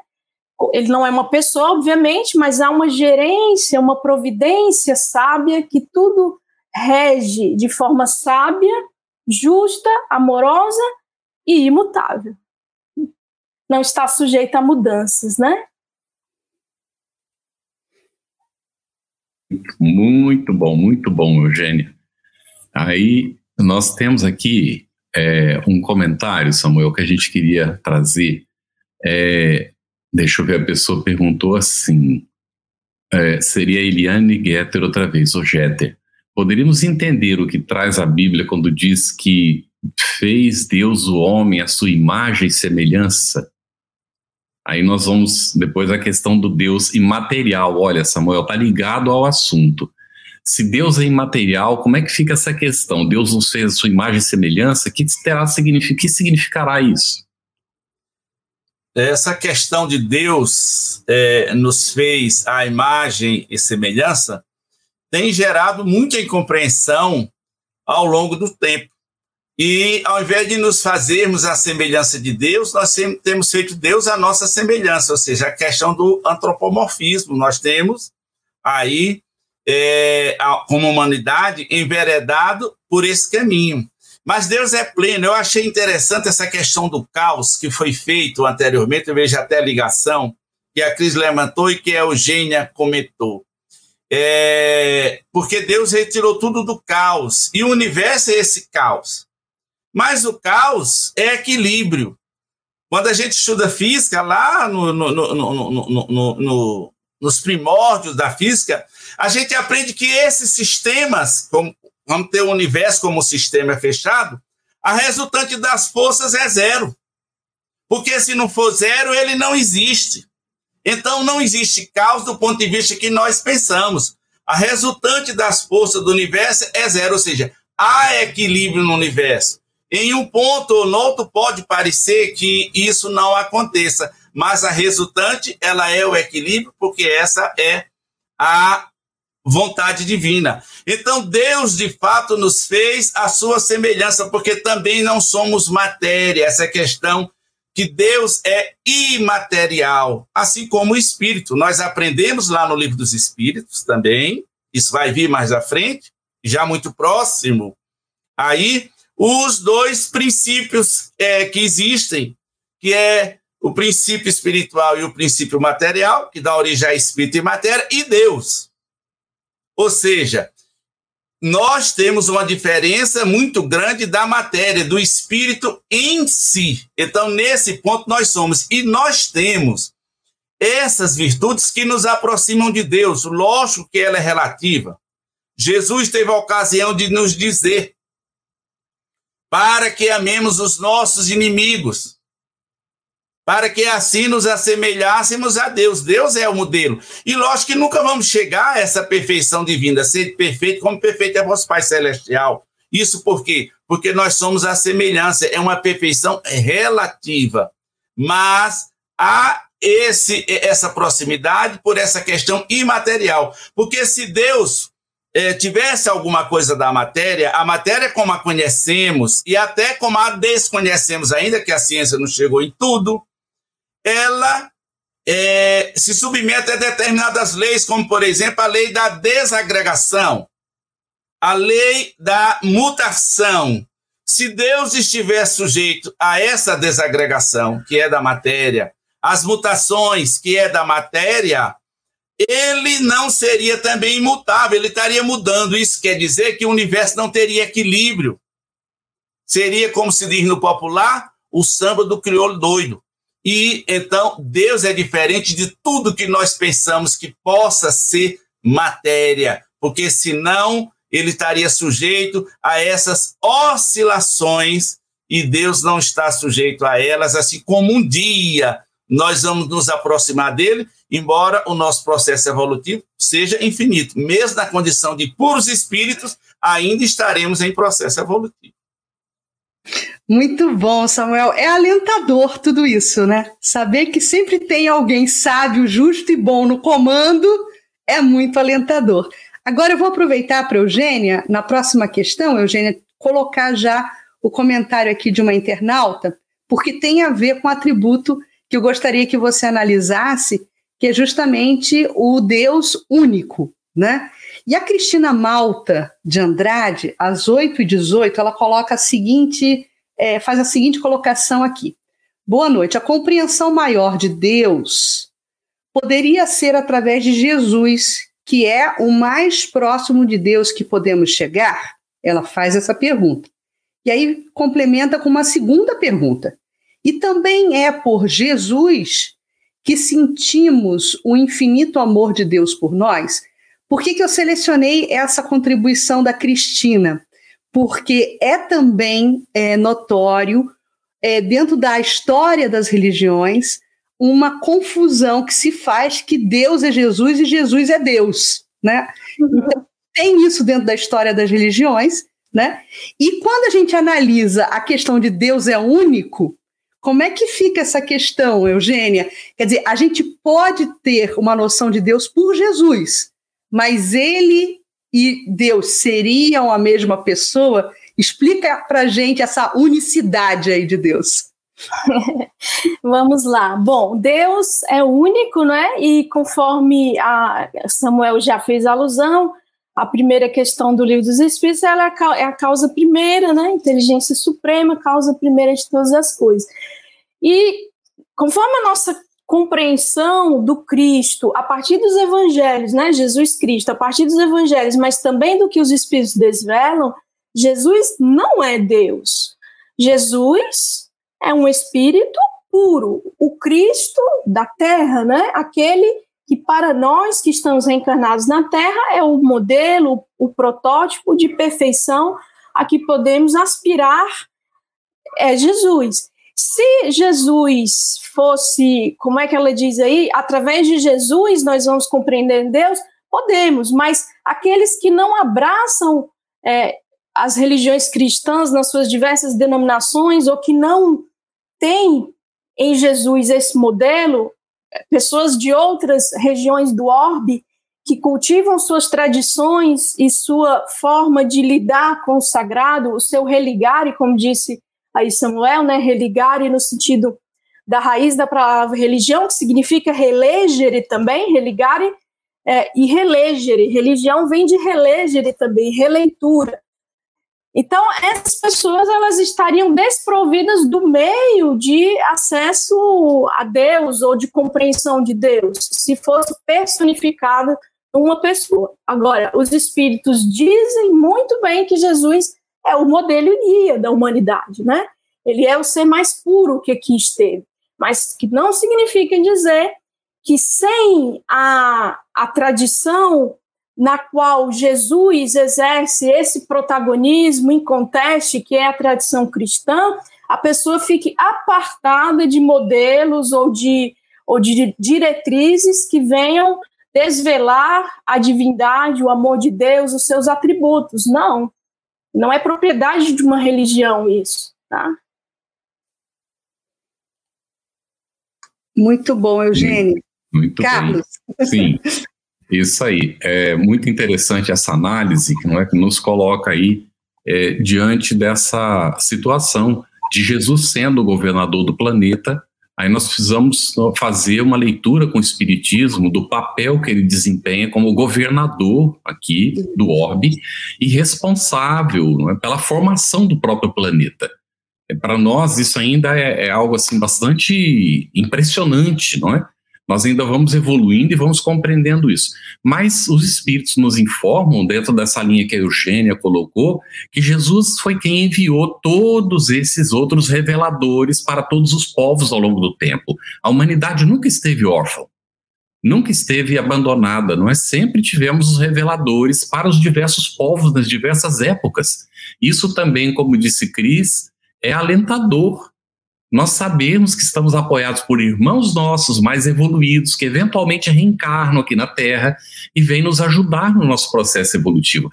Ele não é uma pessoa, obviamente, mas há uma gerência, uma providência sábia que tudo rege de forma sábia, justa, amorosa e imutável. Não está sujeita a mudanças, né? Muito bom, muito bom, Eugênia. Aí nós temos aqui é, um comentário, Samuel, que a gente queria trazer. É, deixa eu ver, a pessoa perguntou assim: é, seria Eliane Getter outra vez, ou Getter. Poderíamos entender o que traz a Bíblia quando diz que fez Deus o homem à sua imagem e semelhança? Aí nós vamos depois a questão do Deus imaterial. Olha, Samuel, está ligado ao assunto. Se Deus é imaterial, como é que fica essa questão? Deus nos fez a sua imagem e semelhança? Que terá que significará isso? Essa questão de Deus é, nos fez a imagem e semelhança tem gerado muita incompreensão ao longo do tempo. E ao invés de nos fazermos a semelhança de Deus, nós temos feito Deus a nossa semelhança, ou seja, a questão do antropomorfismo. Nós temos aí, é, como humanidade, enveredado por esse caminho. Mas Deus é pleno. Eu achei interessante essa questão do caos que foi feito anteriormente. Eu vejo até a ligação que a Cris levantou e que a Eugênia comentou. É, porque Deus retirou tudo do caos e o universo é esse caos. Mas o caos é equilíbrio. Quando a gente estuda física, lá no, no, no, nos primórdios da física, a gente aprende que esses sistemas, como, vamos ter o universo como sistema fechado, a resultante das forças é zero. Porque se não for zero, ele não existe. Então não existe caos do ponto de vista que nós pensamos. A resultante das forças do universo é zero, ou seja, há equilíbrio no universo. Em um ponto ou outro pode parecer que isso não aconteça, mas a resultante ela é o equilíbrio, porque essa é a vontade divina. Então Deus de fato nos fez a sua semelhança, porque também não somos matéria. Essa questão que Deus é imaterial, assim como o espírito. Nós aprendemos lá no livro dos espíritos também. Isso vai vir mais à frente, já muito próximo. Aí os dois princípios é, que existem, que é o princípio espiritual e o princípio material, que dá origem a espírito e matéria, e Deus. Ou seja, nós temos uma diferença muito grande da matéria, do espírito em si. Então, nesse ponto, nós somos. E nós temos essas virtudes que nos aproximam de Deus. Lógico que ela é relativa. Jesus teve a ocasião de nos dizer para que amemos os nossos inimigos, para que assim nos assemelhássemos a Deus. Deus é o modelo. E lógico que nunca vamos chegar a essa perfeição divina, ser perfeito como perfeito é vosso Pai Celestial. Isso por quê? Porque nós somos a semelhança, é uma perfeição relativa. Mas há esse, essa proximidade por essa questão imaterial. Porque se Deus é, tivesse alguma coisa da matéria, a matéria como a conhecemos e até como a desconhecemos ainda, que a ciência não chegou em tudo, ela é, se submete a determinadas leis, como, por exemplo, a lei da desagregação, a lei da mutação. Se Deus estiver sujeito a essa desagregação, que é da matéria, as mutações, que é da matéria, ele não seria também imutável, ele estaria mudando. Isso quer dizer que o universo não teria equilíbrio. Seria, como se diz no popular, o samba do crioulo doido. E então Deus é diferente de tudo que nós pensamos que possa ser matéria, porque senão ele estaria sujeito a essas oscilações e Deus não está sujeito a elas, assim como um dia nós vamos nos aproximar dele, embora o nosso processo evolutivo seja infinito. Mesmo na condição de puros espíritos, ainda estaremos em processo evolutivo. Muito bom, Samuel. É alentador tudo isso, né? Saber que sempre tem alguém sábio, justo e bom no comando é muito alentador. Agora eu vou aproveitar para Eugênia, na próxima questão, Eugênia, colocar já o comentário aqui de uma internauta, porque tem a ver com o atributo que eu gostaria que você analisasse, que é justamente o Deus único, né? E a Cristina Malta de Andrade, às 8 e 18 ela coloca a seguinte, é, faz a seguinte colocação aqui. Boa noite. A compreensão maior de Deus poderia ser através de Jesus, que é o mais próximo de Deus que podemos chegar? Ela faz essa pergunta. E aí complementa com uma segunda pergunta. E também é por Jesus que sentimos o infinito amor de Deus por nós? Por que, que eu selecionei essa contribuição da Cristina? Porque é também é, notório, é, dentro da história das religiões, uma confusão que se faz que Deus é Jesus e Jesus é Deus, né? Então, tem isso dentro da história das religiões, né? E quando a gente analisa a questão de Deus é único, como é que fica essa questão, Eugênia? Quer dizer, a gente pode ter uma noção de Deus por Jesus, mas ele e Deus seriam a mesma pessoa? Explica para gente essa unicidade aí de Deus. (laughs) Vamos lá. Bom, Deus é único, né? E conforme Samuel já fez alusão, a primeira questão do livro dos Espíritos ela é a causa primeira, né? Inteligência suprema, causa primeira de todas as coisas. E conforme a nossa compreensão do Cristo a partir dos evangelhos, né, Jesus Cristo, a partir dos evangelhos, mas também do que os espíritos desvelam, Jesus não é Deus. Jesus é um espírito puro, o Cristo da terra, né? Aquele que para nós que estamos reencarnados na terra é o modelo, o protótipo de perfeição a que podemos aspirar é Jesus. Se Jesus fosse, como é que ela diz aí, através de Jesus nós vamos compreender Deus, podemos, mas aqueles que não abraçam é, as religiões cristãs nas suas diversas denominações ou que não têm em Jesus esse modelo, pessoas de outras regiões do orbe que cultivam suas tradições e sua forma de lidar com o sagrado, o seu religare, como disse aí Samuel, né, religare no sentido da raiz da palavra religião, que significa relegere também, religare, é, e relegere. Religião vem de relegere também, releitura. Então, essas pessoas elas estariam desprovidas do meio de acesso a Deus ou de compreensão de Deus, se fosse personificado uma pessoa. Agora, os espíritos dizem muito bem que Jesus é o modelo guia da humanidade, né? Ele é o ser mais puro que aqui esteve mas que não significa dizer que sem a, a tradição na qual Jesus exerce esse protagonismo inconteste, que é a tradição cristã, a pessoa fique apartada de modelos ou de, ou de diretrizes que venham desvelar a divindade, o amor de Deus, os seus atributos. Não, não é propriedade de uma religião isso, tá? Muito bom, Eugênio. Muito Carlos. Bem. Sim, (laughs) isso aí. É muito interessante essa análise não é, que nos coloca aí é, diante dessa situação de Jesus sendo o governador do planeta. Aí nós precisamos fazer uma leitura com o Espiritismo do papel que ele desempenha como governador aqui do orbe e responsável é, pela formação do próprio planeta. É, para nós isso ainda é, é, algo assim bastante impressionante, não é? Nós ainda vamos evoluindo e vamos compreendendo isso. Mas os espíritos nos informam, dentro dessa linha que a Eugênia colocou, que Jesus foi quem enviou todos esses outros reveladores para todos os povos ao longo do tempo. A humanidade nunca esteve órfã, nunca esteve abandonada, não é? Sempre tivemos os reveladores para os diversos povos nas diversas épocas. Isso também, como disse Cris, é alentador. Nós sabemos que estamos apoiados por irmãos nossos mais evoluídos, que eventualmente reencarnam aqui na Terra e vêm nos ajudar no nosso processo evolutivo.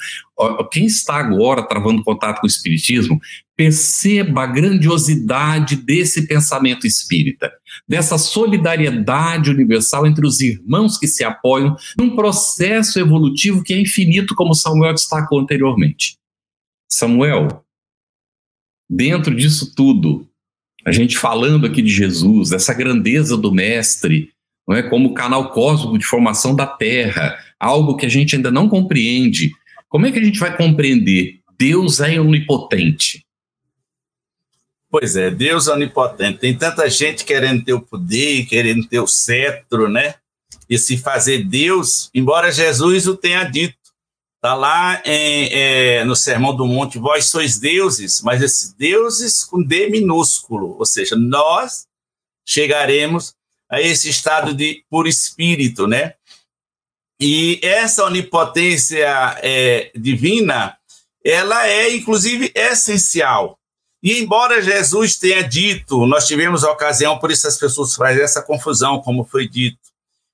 Quem está agora travando contato com o Espiritismo, perceba a grandiosidade desse pensamento espírita, dessa solidariedade universal entre os irmãos que se apoiam num processo evolutivo que é infinito, como Samuel destacou anteriormente. Samuel, dentro disso tudo, a gente falando aqui de Jesus, dessa grandeza do Mestre, não é? como canal cósmico de formação da Terra, algo que a gente ainda não compreende. Como é que a gente vai compreender? Deus é onipotente. Pois é, Deus é onipotente. Tem tanta gente querendo ter o poder, querendo ter o cetro, né? E se fazer Deus, embora Jesus o tenha dito. Está lá em, é, no Sermão do Monte, vós sois deuses, mas esses deuses com D minúsculo, ou seja, nós chegaremos a esse estado de por espírito, né? E essa onipotência é, divina, ela é inclusive essencial. E embora Jesus tenha dito, nós tivemos a ocasião, por isso as pessoas fazem essa confusão, como foi dito.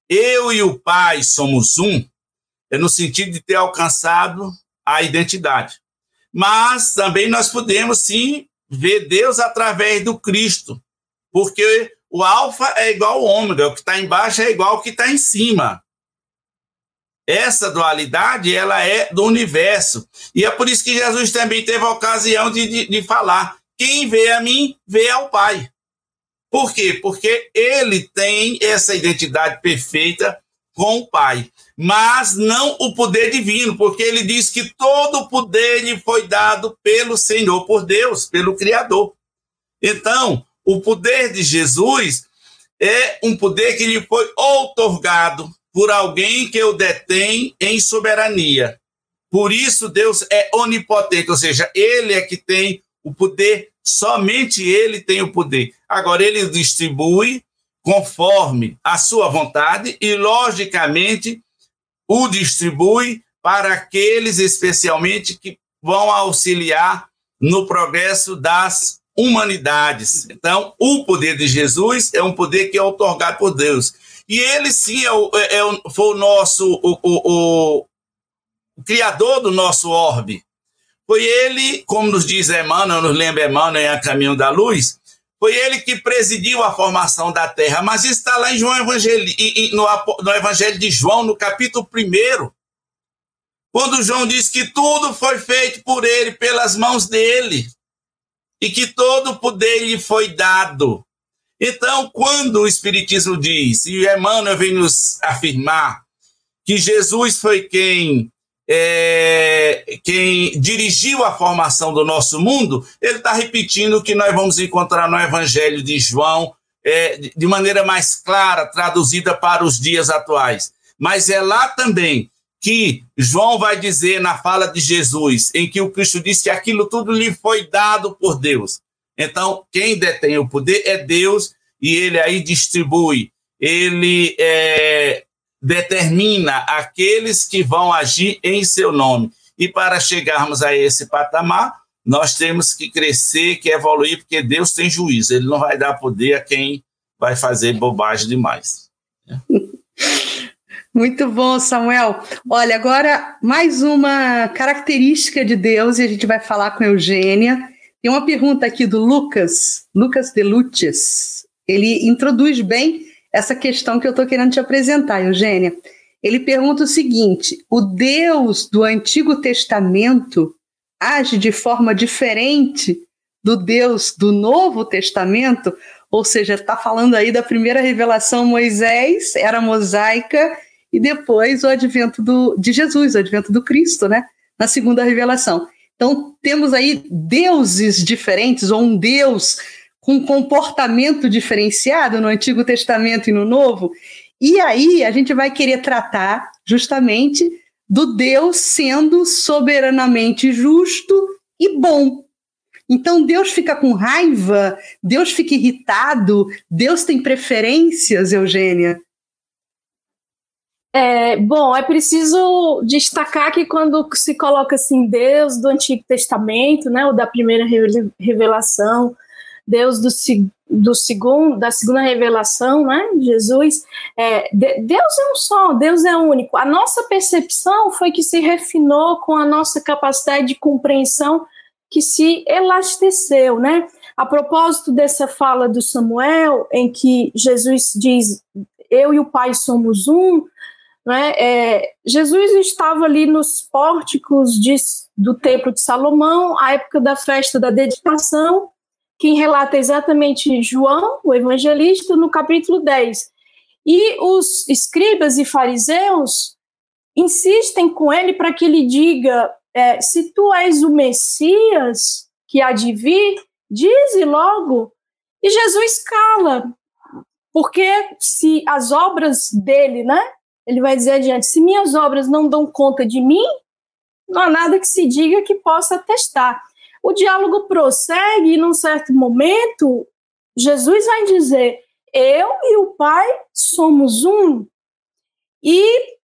Eu e o Pai somos um, no sentido de ter alcançado a identidade. Mas também nós podemos sim ver Deus através do Cristo, porque o alfa é igual ao ômega, o que está embaixo é igual ao que está em cima. Essa dualidade, ela é do universo. E é por isso que Jesus também teve a ocasião de, de, de falar: quem vê a mim, vê ao Pai. Por quê? Porque ele tem essa identidade perfeita com o Pai, mas não o poder divino, porque ele diz que todo o poder lhe foi dado pelo Senhor, por Deus, pelo Criador. Então, o poder de Jesus é um poder que lhe foi outorgado por alguém que o detém em soberania. Por isso, Deus é onipotente, ou seja, ele é que tem o poder, somente ele tem o poder. Agora, ele distribui conforme a sua vontade e, logicamente, o distribui para aqueles, especialmente, que vão auxiliar no progresso das humanidades. Então, o poder de Jesus é um poder que é otorgado por Deus. E ele sim é o, é, é, foi o nosso, o, o, o criador do nosso orbe. Foi ele, como nos diz Emmanuel, nos lembra Emmanuel em A Caminho da Luz, foi ele que presidiu a formação da terra. Mas isso está lá em João Evangelho, no, Evangelho de João, no capítulo 1. Quando João diz que tudo foi feito por ele, pelas mãos dele, e que todo o poder lhe foi dado. Então, quando o Espiritismo diz, e Emmanuel vem nos afirmar, que Jesus foi quem é, quem dirigiu a formação do nosso mundo, ele está repetindo o que nós vamos encontrar no Evangelho de João, é, de maneira mais clara, traduzida para os dias atuais. Mas é lá também que João vai dizer na fala de Jesus, em que o Cristo disse que aquilo tudo lhe foi dado por Deus. Então, quem detém o poder é Deus e ele aí distribui, ele é, determina aqueles que vão agir em seu nome. E para chegarmos a esse patamar, nós temos que crescer, que evoluir, porque Deus tem juízo. Ele não vai dar poder a quem vai fazer bobagem demais. (laughs) Muito bom, Samuel. Olha, agora mais uma característica de Deus e a gente vai falar com Eugênia. Tem uma pergunta aqui do Lucas, Lucas Delutes. Ele introduz bem essa questão que eu estou querendo te apresentar, Eugênia. Ele pergunta o seguinte: o Deus do Antigo Testamento age de forma diferente do Deus do Novo Testamento? Ou seja, está falando aí da primeira revelação Moisés, era mosaica, e depois o advento do, de Jesus, o advento do Cristo, né? Na segunda revelação. Então, temos aí deuses diferentes, ou um Deus com comportamento diferenciado no Antigo Testamento e no Novo. E aí a gente vai querer tratar justamente do Deus sendo soberanamente justo e bom. Então Deus fica com raiva, Deus fica irritado, Deus tem preferências, Eugênia? É, bom, é preciso destacar que quando se coloca assim Deus do Antigo Testamento, né, ou da primeira revelação, Deus do, do segundo, da segunda revelação, né? Jesus, é, de, Deus é um só, Deus é único. A nossa percepção foi que se refinou com a nossa capacidade de compreensão que se elasteceu, né? A propósito dessa fala do Samuel, em que Jesus diz: Eu e o Pai somos um, né? É, Jesus estava ali nos pórticos de, do Templo de Salomão, à época da festa da dedicação, quem relata exatamente João, o evangelista, no capítulo 10. E os escribas e fariseus insistem com ele para que ele diga: é, se tu és o Messias que há de vir, dize logo. E Jesus cala, porque se as obras dele, né? Ele vai dizer adiante: se minhas obras não dão conta de mim, não há nada que se diga que possa atestar. O diálogo prossegue e, num certo momento, Jesus vai dizer: Eu e o Pai somos um. E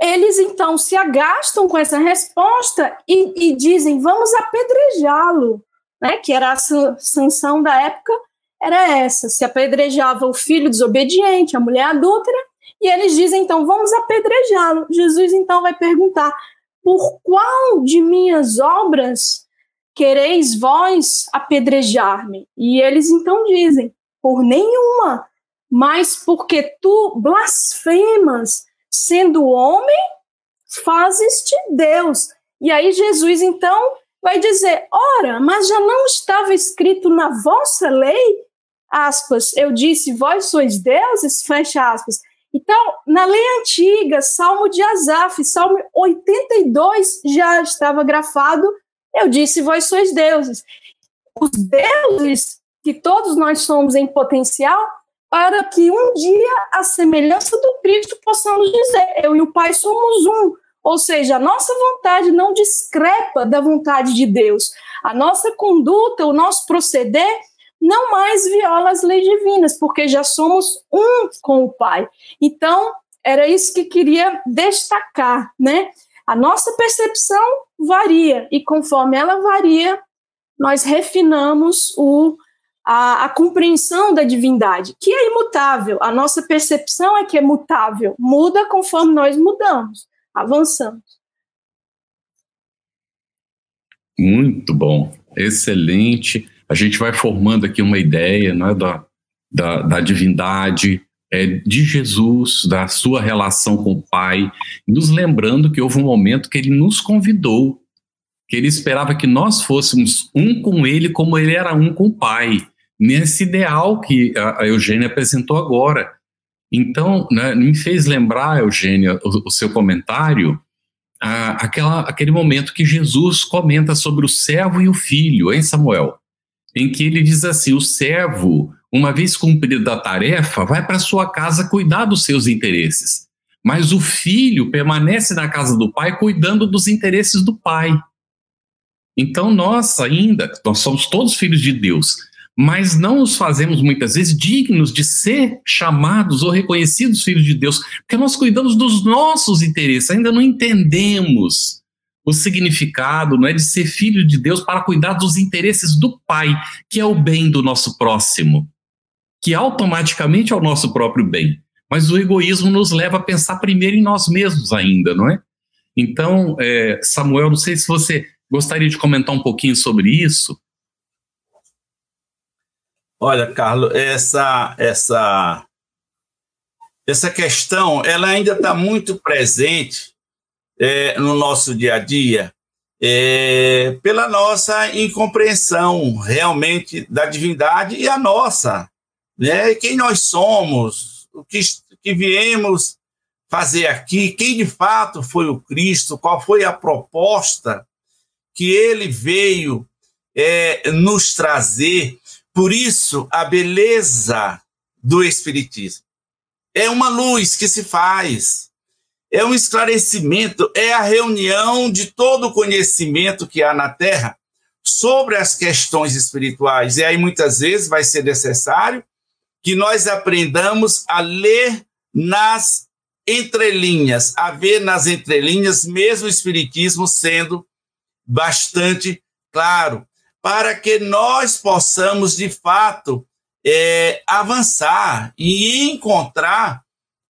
eles então se agastam com essa resposta e, e dizem: Vamos apedrejá-lo. Né? Que era a sanção da época, era essa: se apedrejava o filho desobediente, a mulher adúltera, e eles dizem então: Vamos apedrejá-lo. Jesus então vai perguntar: Por qual de minhas obras quereis vós apedrejar-me? E eles então dizem: por nenhuma, mas porque tu blasfemas, sendo homem, fazes-te Deus. E aí Jesus então vai dizer: ora, mas já não estava escrito na vossa lei, aspas, eu disse, vós sois deuses, fecha aspas. Então, na lei antiga, Salmo de Asaf, Salmo 82 já estava grafado eu disse, vós sois deuses. Os deuses que todos nós somos em potencial, para que um dia, a semelhança do Cristo, possamos dizer: eu e o Pai somos um. Ou seja, a nossa vontade não discrepa da vontade de Deus. A nossa conduta, o nosso proceder, não mais viola as leis divinas, porque já somos um com o Pai. Então, era isso que queria destacar, né? A nossa percepção varia e conforme ela varia, nós refinamos o, a, a, compreensão da divindade, que é imutável. A nossa percepção é que é mutável, muda conforme nós mudamos, avançamos. Muito bom, excelente. A gente vai formando aqui uma ideia não é, da, da, da divindade, é, de Jesus, da sua relação com o Pai, nos lembrando que houve um momento que ele nos convidou, que ele esperava que nós fôssemos um com ele como ele era um com o Pai, nesse ideal que a Eugênia apresentou agora. Então, né, me fez lembrar, Eugênia, o, o seu comentário, a, aquela, aquele momento que Jesus comenta sobre o servo e o filho, em Samuel, em que ele diz assim: o servo uma vez cumprida a tarefa, vai para sua casa cuidar dos seus interesses. Mas o filho permanece na casa do pai cuidando dos interesses do pai. Então nós ainda, nós somos todos filhos de Deus, mas não nos fazemos muitas vezes dignos de ser chamados ou reconhecidos filhos de Deus, porque nós cuidamos dos nossos interesses, ainda não entendemos o significado não é de ser filho de Deus para cuidar dos interesses do Pai, que é o bem do nosso próximo que automaticamente é o nosso próprio bem. Mas o egoísmo nos leva a pensar primeiro em nós mesmos ainda, não é? Então, é, Samuel, não sei se você gostaria de comentar um pouquinho sobre isso. Olha, Carlos, essa essa essa questão, ela ainda está muito presente é, no nosso dia a dia, é, pela nossa incompreensão realmente da divindade e a nossa né? quem nós somos, o que, que viemos fazer aqui, quem de fato foi o Cristo, qual foi a proposta que ele veio é, nos trazer. Por isso, a beleza do Espiritismo é uma luz que se faz, é um esclarecimento, é a reunião de todo o conhecimento que há na Terra sobre as questões espirituais. E aí, muitas vezes, vai ser necessário que nós aprendamos a ler nas entrelinhas, a ver nas entrelinhas, mesmo o Espiritismo sendo bastante claro, para que nós possamos, de fato, é, avançar e encontrar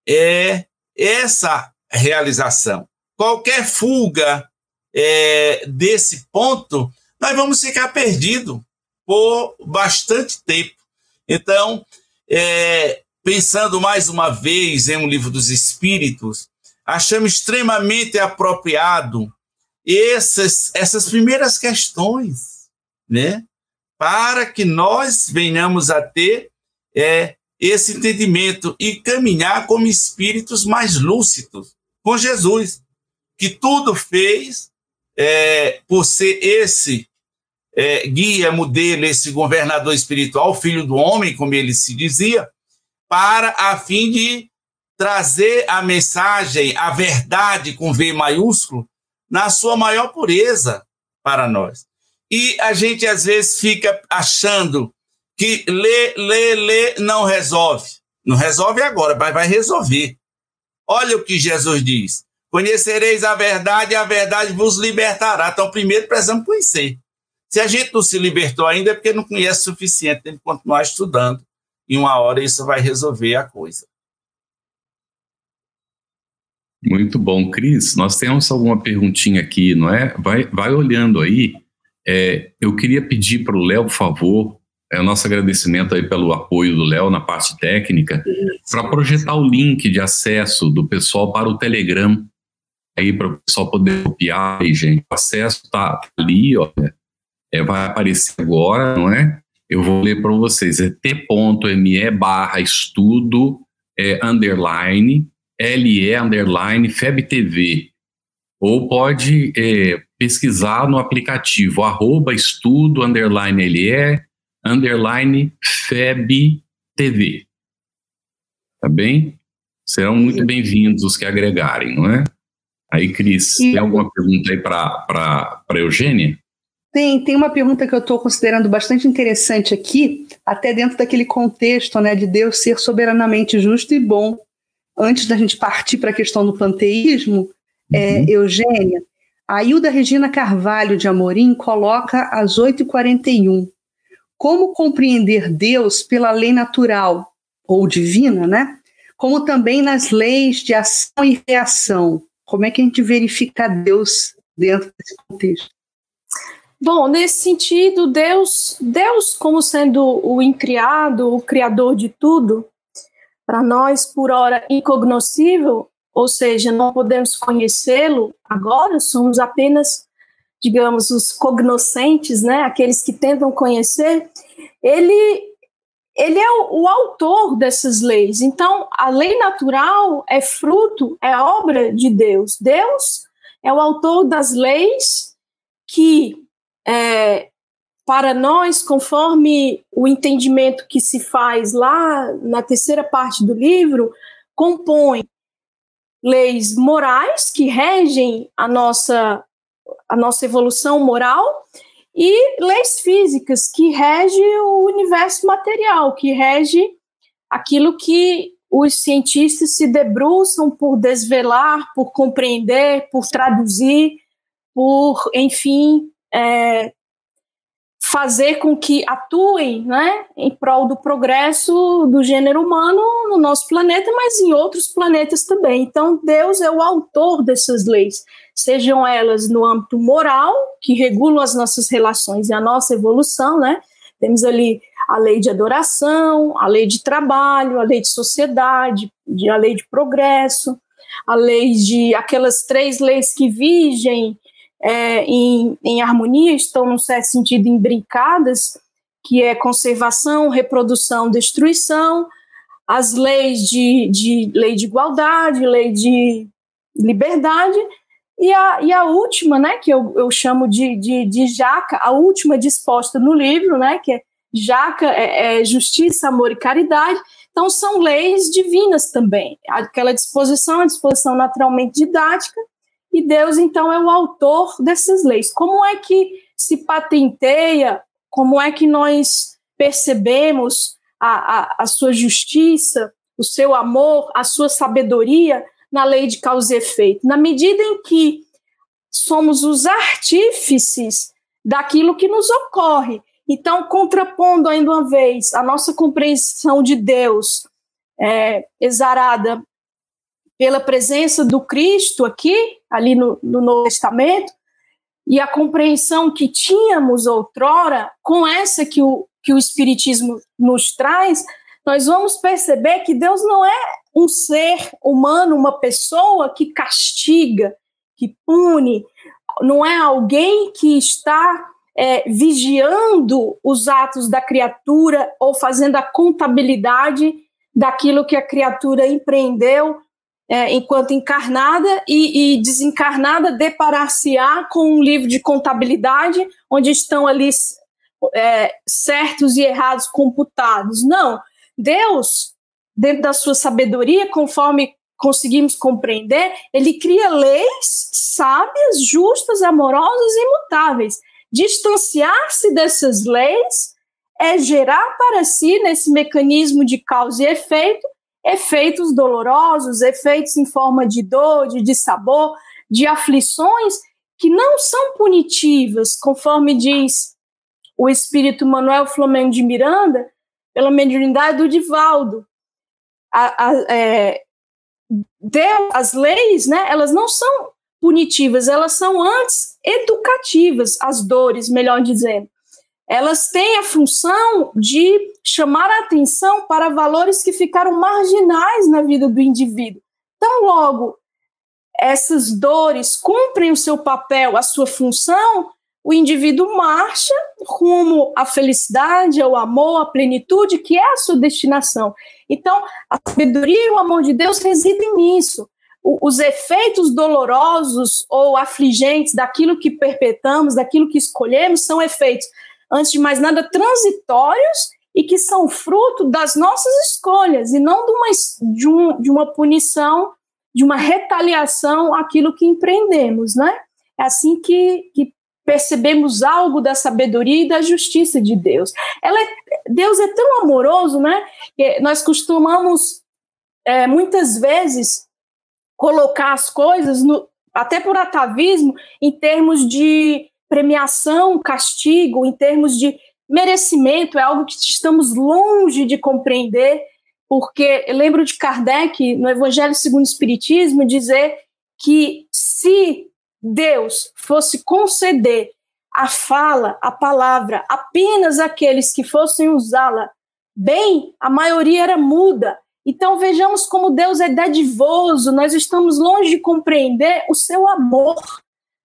é, essa realização. Qualquer fuga é, desse ponto, nós vamos ficar perdidos por bastante tempo. Então, é, pensando mais uma vez em um livro dos Espíritos, achamos extremamente apropriado essas, essas primeiras questões, né? Para que nós venhamos a ter é, esse entendimento e caminhar como espíritos mais lúcidos com Jesus, que tudo fez é, por ser esse é, guia, modelo, esse governador espiritual, filho do homem, como ele se dizia, para a fim de trazer a mensagem, a verdade com V maiúsculo, na sua maior pureza para nós. E a gente às vezes fica achando que ler, ler, ler não resolve. Não resolve agora, mas vai resolver. Olha o que Jesus diz: Conhecereis a verdade e a verdade vos libertará. Então, primeiro precisamos conhecer. Se a gente não se libertou ainda, é porque não conhece o suficiente, tem que continuar estudando. E uma hora isso vai resolver a coisa. Muito bom, Cris. Nós temos alguma perguntinha aqui, não é? Vai, vai olhando aí. É, eu queria pedir para o Léo, por favor, é, o nosso agradecimento aí pelo apoio do Léo na parte técnica, para projetar o link de acesso do pessoal para o Telegram, aí para o pessoal poder copiar, aí, gente. O acesso está ali, olha, é, vai aparecer agora, não é? Eu vou ler para vocês, é t.me barra estudo é, underline LE underline FebTV, ou pode é, pesquisar no aplicativo arroba estudo underline LE underline FebTV. Tá bem? Serão muito bem-vindos os que agregarem, não é? Aí, Cris, e... tem alguma pergunta aí para Eugênia? Tem, tem uma pergunta que eu estou considerando bastante interessante aqui, até dentro daquele contexto né, de Deus ser soberanamente justo e bom. Antes da gente partir para a questão do panteísmo, é, uhum. é, Eugênia, a Hilda Regina Carvalho de Amorim coloca às 8h41 como compreender Deus pela lei natural ou divina, né? Como também nas leis de ação e reação. Como é que a gente verifica Deus dentro desse contexto? Bom, nesse sentido, Deus, Deus como sendo o incriado, o criador de tudo, para nós por hora incognoscível, ou seja, não podemos conhecê-lo agora, somos apenas digamos, os cognoscentes, né, aqueles que tentam conhecer, ele, ele é o, o, autor dessas leis. Então, a lei natural é fruto, é obra de Deus. Deus é o autor das leis que, é, para nós, conforme o entendimento que se faz lá na terceira parte do livro, compõe leis morais que regem a nossa a nossa evolução moral, e leis físicas que rege o universo material, que rege aquilo que os cientistas se debruçam por desvelar, por compreender, por traduzir, por, enfim, é, fazer com que atuem né, em prol do progresso do gênero humano no nosso planeta, mas em outros planetas também. Então, Deus é o autor dessas leis sejam elas no âmbito moral, que regulam as nossas relações e a nossa evolução, né? Temos ali a lei de adoração, a lei de trabalho, a lei de sociedade, a lei de progresso, a lei de aquelas três leis que vigem é, em, em harmonia, estão, num certo sentido, imbricadas, que é conservação, reprodução, destruição, as leis de, de lei de igualdade, lei de liberdade, e a, e a última, né, que eu, eu chamo de, de, de jaca, a última disposta no livro, né, que é jaca é, é justiça, amor e caridade. Então, são leis divinas também. Aquela disposição é disposição naturalmente didática, e Deus, então, é o autor dessas leis. Como é que se patenteia, como é que nós percebemos a, a, a sua justiça, o seu amor, a sua sabedoria na lei de causa e efeito, na medida em que somos os artífices daquilo que nos ocorre. Então, contrapondo ainda uma vez a nossa compreensão de Deus é, exarada pela presença do Cristo aqui, ali no, no Novo Testamento, e a compreensão que tínhamos outrora, com essa que o, que o Espiritismo nos traz, nós vamos perceber que Deus não é um ser humano, uma pessoa que castiga, que pune, não é alguém que está é, vigiando os atos da criatura ou fazendo a contabilidade daquilo que a criatura empreendeu é, enquanto encarnada e, e desencarnada deparar-se-á com um livro de contabilidade onde estão ali é, certos e errados computados. Não, Deus, dentro da sua sabedoria, conforme conseguimos compreender, ele cria leis sábias, justas, amorosas e imutáveis. Distanciar-se dessas leis é gerar para si, nesse mecanismo de causa e efeito, efeitos dolorosos, efeitos em forma de dor, de dissabor, de aflições que não são punitivas, conforme diz o espírito Manuel Flamengo de Miranda, pela mediunidade do Divaldo. A, a, é, Deus, as leis, né, elas não são punitivas, elas são antes educativas, as dores, melhor dizendo elas têm a função de chamar a atenção para valores que ficaram marginais na vida do indivíduo. Então, logo, essas dores cumprem o seu papel, a sua função, o indivíduo marcha rumo à felicidade, ao amor, à plenitude, que é a sua destinação. Então, a sabedoria e o amor de Deus residem nisso. os efeitos dolorosos ou afligentes daquilo que perpetramos, daquilo que escolhemos, são efeitos antes de mais nada, transitórios e que são fruto das nossas escolhas e não de uma, de, um, de uma punição, de uma retaliação àquilo que empreendemos, né? É assim que, que percebemos algo da sabedoria e da justiça de Deus. Ela é, Deus é tão amoroso, né? Que nós costumamos é, muitas vezes colocar as coisas no, até por atavismo em termos de premiação, castigo, em termos de merecimento, é algo que estamos longe de compreender, porque eu lembro de Kardec, no Evangelho segundo o Espiritismo, dizer que se Deus fosse conceder a fala, a palavra, apenas aqueles que fossem usá-la bem, a maioria era muda. Então vejamos como Deus é dadivoso, nós estamos longe de compreender o seu amor.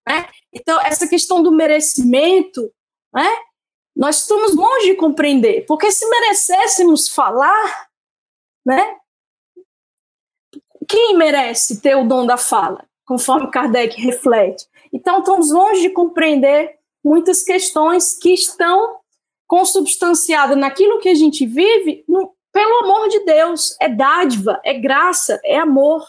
Né? Então, essa questão do merecimento, né? nós estamos longe de compreender, porque se merecêssemos falar, né? quem merece ter o dom da fala, conforme Kardec reflete? Então, estamos longe de compreender muitas questões que estão consubstanciadas naquilo que a gente vive no, pelo amor de Deus. É dádiva, é graça, é amor.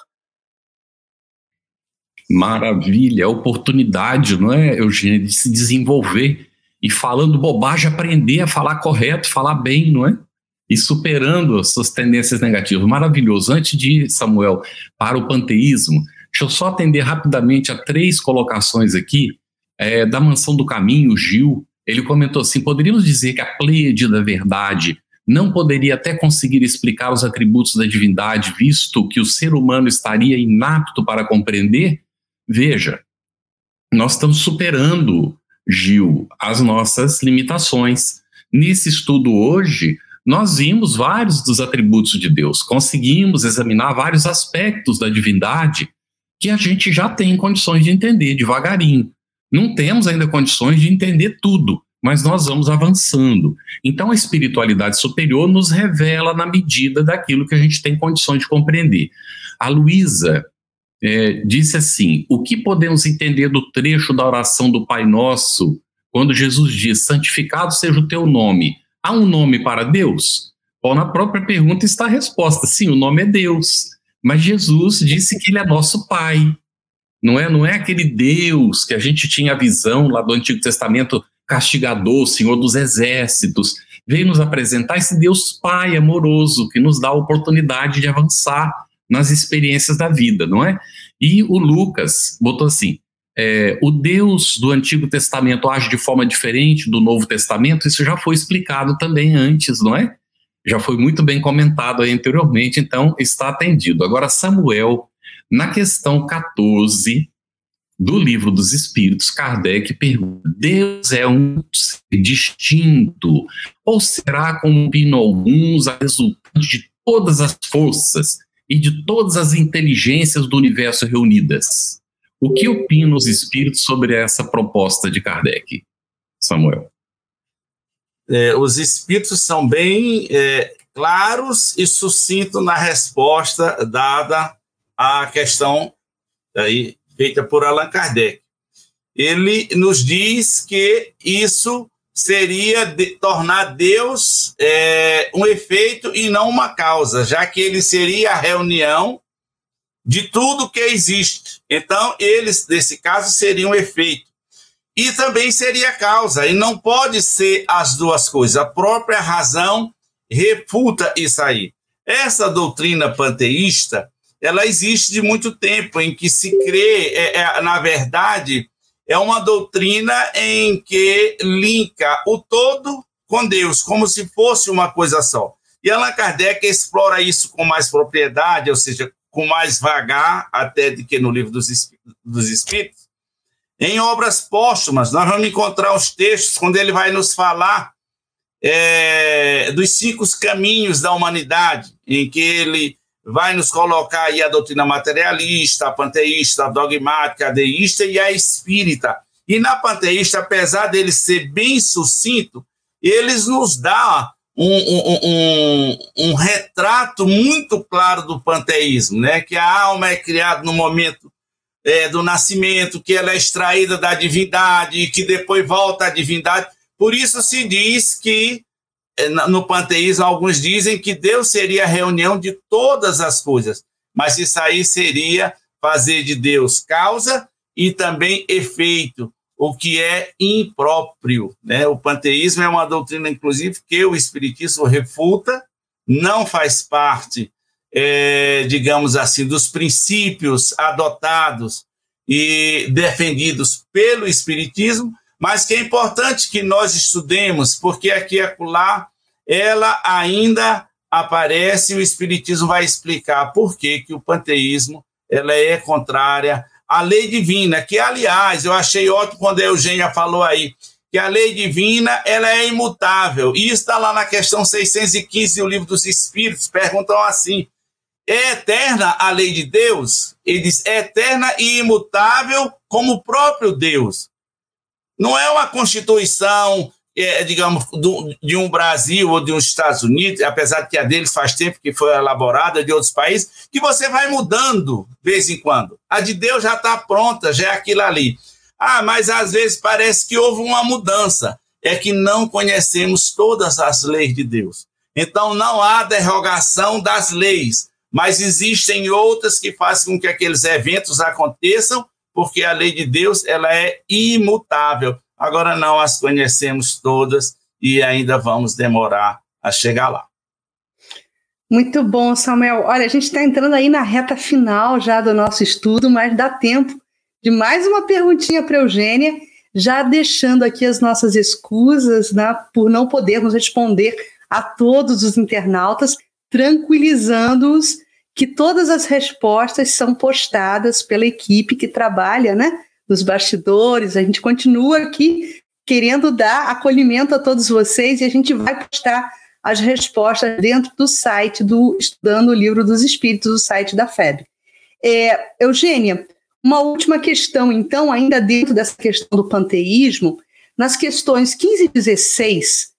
Maravilha, é oportunidade, não é, Eugênia, de se desenvolver e falando bobagem, aprender a falar correto, falar bem, não é? E superando as suas tendências negativas. Maravilhoso. Antes de ir, Samuel, para o panteísmo, deixa eu só atender rapidamente a três colocações aqui. É, da Mansão do Caminho, Gil, ele comentou assim: poderíamos dizer que a Pleiade da Verdade não poderia até conseguir explicar os atributos da divindade, visto que o ser humano estaria inapto para compreender? Veja, nós estamos superando, Gil, as nossas limitações. Nesse estudo hoje, nós vimos vários dos atributos de Deus, conseguimos examinar vários aspectos da divindade que a gente já tem condições de entender devagarinho. Não temos ainda condições de entender tudo, mas nós vamos avançando. Então, a espiritualidade superior nos revela na medida daquilo que a gente tem condições de compreender. A Luísa é, disse assim: O que podemos entender do trecho da oração do Pai Nosso, quando Jesus diz: Santificado seja o teu nome? Há um nome para Deus? Bom, na própria pergunta está a resposta: sim, o nome é Deus. Mas Jesus disse que ele é nosso Pai. Não é, não é aquele Deus que a gente tinha a visão lá do Antigo Testamento, castigador, Senhor dos exércitos. Veio nos apresentar esse Deus Pai amoroso que nos dá a oportunidade de avançar nas experiências da vida, não é? E o Lucas botou assim: é, o Deus do Antigo Testamento age de forma diferente do Novo Testamento, isso já foi explicado também antes, não é? Já foi muito bem comentado aí anteriormente, então está atendido. Agora, Samuel, na questão 14 do livro dos Espíritos, Kardec pergunta: Deus é um ser distinto? Ou será, como opinam alguns, a resultante de todas as forças e de todas as inteligências do universo reunidas. O que opinam os espíritos sobre essa proposta de Kardec, Samuel? É, os espíritos são bem é, claros e sucintos na resposta dada à questão aí feita por Allan Kardec. Ele nos diz que isso seria de, tornar Deus é, um efeito e não uma causa, já que ele seria a reunião de tudo que existe. Então, eles, nesse caso, seriam um efeito. E também seria causa, e não pode ser as duas coisas. A própria razão refuta isso aí. Essa doutrina panteísta, ela existe de muito tempo, em que se crê, é, é, na verdade, é uma doutrina em que linka o todo com Deus, como se fosse uma coisa só. E Allan Kardec explora isso com mais propriedade, ou seja, com mais vagar, até do que no livro dos, dos Espíritos. Em obras póstumas, nós vamos encontrar os textos quando ele vai nos falar é, dos cinco caminhos da humanidade, em que ele vai nos colocar aí a doutrina materialista, a panteísta, dogmática, deísta e a espírita. E na panteísta, apesar dele ser bem sucinto, eles nos dá um, um, um, um, retrato muito claro do panteísmo, né? que a alma é criada no momento é, do nascimento, que ela é extraída da divindade que depois volta à divindade. Por isso se diz que no panteísmo, alguns dizem que Deus seria a reunião de todas as coisas, mas isso aí seria fazer de Deus causa e também efeito, o que é impróprio. Né? O panteísmo é uma doutrina, inclusive, que o Espiritismo refuta, não faz parte, é, digamos assim, dos princípios adotados e defendidos pelo Espiritismo, mas que é importante que nós estudemos, porque aqui e acolá ela ainda aparece e o Espiritismo vai explicar por que, que o panteísmo ela é contrária à lei divina, que, aliás, eu achei ótimo quando a Eugênia falou aí, que a lei divina ela é imutável. E está lá na questão 615 do Livro dos Espíritos, perguntam assim, é eterna a lei de Deus? Ele diz, é eterna e imutável como o próprio Deus. Não é uma constituição, é, digamos, do, de um Brasil ou de uns Estados Unidos, apesar de que a deles faz tempo que foi elaborada, de outros países, que você vai mudando de vez em quando. A de Deus já está pronta, já é aquilo ali. Ah, mas às vezes parece que houve uma mudança. É que não conhecemos todas as leis de Deus. Então não há derrogação das leis, mas existem outras que fazem com que aqueles eventos aconteçam porque a lei de Deus ela é imutável. Agora não as conhecemos todas e ainda vamos demorar a chegar lá. Muito bom, Samuel. Olha, a gente está entrando aí na reta final já do nosso estudo, mas dá tempo de mais uma perguntinha para Eugênia, já deixando aqui as nossas escusas né, por não podermos responder a todos os internautas, tranquilizando-os que todas as respostas são postadas pela equipe que trabalha, né, nos bastidores. A gente continua aqui querendo dar acolhimento a todos vocês e a gente vai postar as respostas dentro do site do Estudando o Livro dos Espíritos, o site da FEB. É, Eugênia, uma última questão, então, ainda dentro dessa questão do panteísmo, nas questões 15 e 16,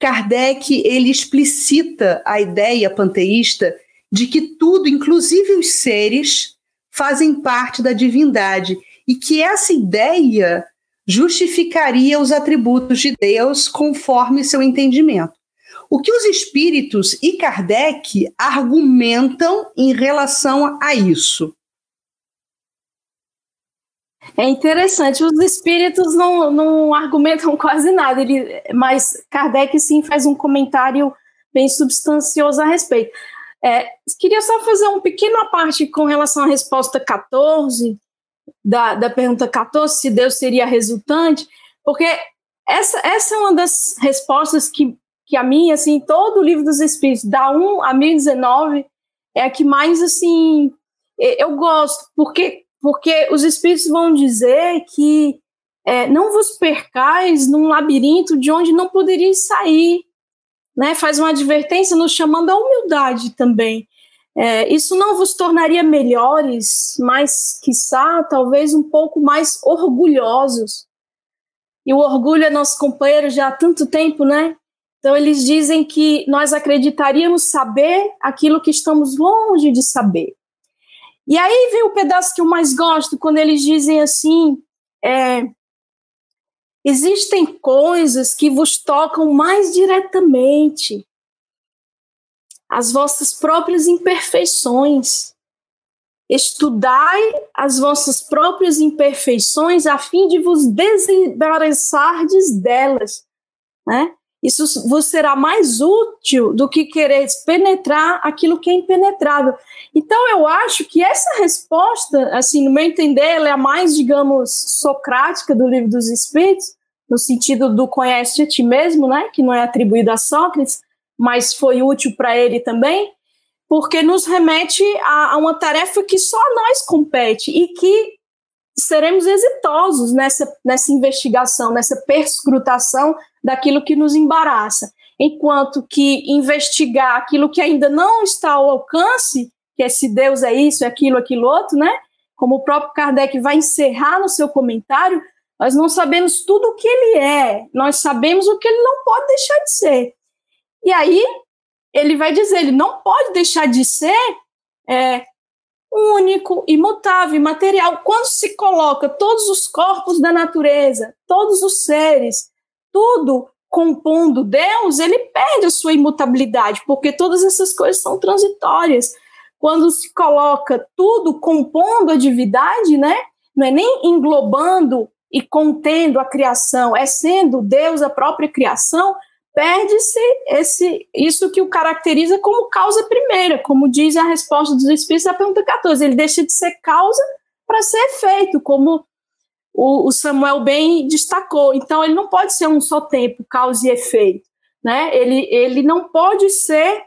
Kardec ele explicita a ideia panteísta de que tudo, inclusive os seres, fazem parte da divindade e que essa ideia justificaria os atributos de Deus conforme seu entendimento. O que os espíritos e Kardec argumentam em relação a isso? É interessante, os espíritos não, não argumentam (laughs) quase nada, ele, mas Kardec sim faz um comentário bem substancioso a respeito. É, queria só fazer um pequeno parte com relação à resposta 14, da, da pergunta 14, se Deus seria resultante, porque essa, essa é uma das respostas que, que a mim, assim, todo o livro dos Espíritos, da 1 a 1019, é a que mais, assim, eu gosto, porque, porque os Espíritos vão dizer que é, não vos percais num labirinto de onde não poderíeis sair, né, faz uma advertência nos chamando à humildade também. É, isso não vos tornaria melhores, mas, quiçá, talvez um pouco mais orgulhosos. E o orgulho é nosso companheiro já há tanto tempo, né? Então, eles dizem que nós acreditaríamos saber aquilo que estamos longe de saber. E aí vem o pedaço que eu mais gosto, quando eles dizem assim: é, existem coisas que vos tocam mais diretamente, as vossas próprias imperfeições. Estudai as vossas próprias imperfeições a fim de vos desembaraçardes delas. Né? Isso vos será mais útil do que querer penetrar aquilo que é impenetrável. Então, eu acho que essa resposta, assim, no meu entender, ela é a mais, digamos, socrática do livro dos Espíritos, no sentido do conhece a ti mesmo, né, que não é atribuído a Sócrates, mas foi útil para ele também, porque nos remete a, a, uma tarefa que só nós compete e que seremos exitosos nessa, nessa investigação, nessa perscrutação daquilo que nos embaraça. Enquanto que investigar aquilo que ainda não está ao alcance, que é se Deus é isso, é aquilo, aquilo outro, né? Como o próprio Kardec vai encerrar no seu comentário, nós não sabemos tudo o que ele é, nós sabemos o que ele não pode deixar de ser. E aí ele vai dizer, ele não pode deixar de ser é, único, imutável, imaterial. Quando se coloca todos os corpos da natureza, todos os seres, tudo compondo Deus, ele perde a sua imutabilidade, porque todas essas coisas são transitórias. Quando se coloca tudo compondo a divindade, né? Não é nem englobando e contendo a criação, é sendo Deus a própria criação, perde-se esse isso que o caracteriza como causa primeira, como diz a resposta dos Espíritos da pergunta 14. Ele deixa de ser causa para ser efeito, como o, o, Samuel bem destacou. Então, ele não pode ser um só tempo, causa e efeito. Né? Ele, ele não pode ser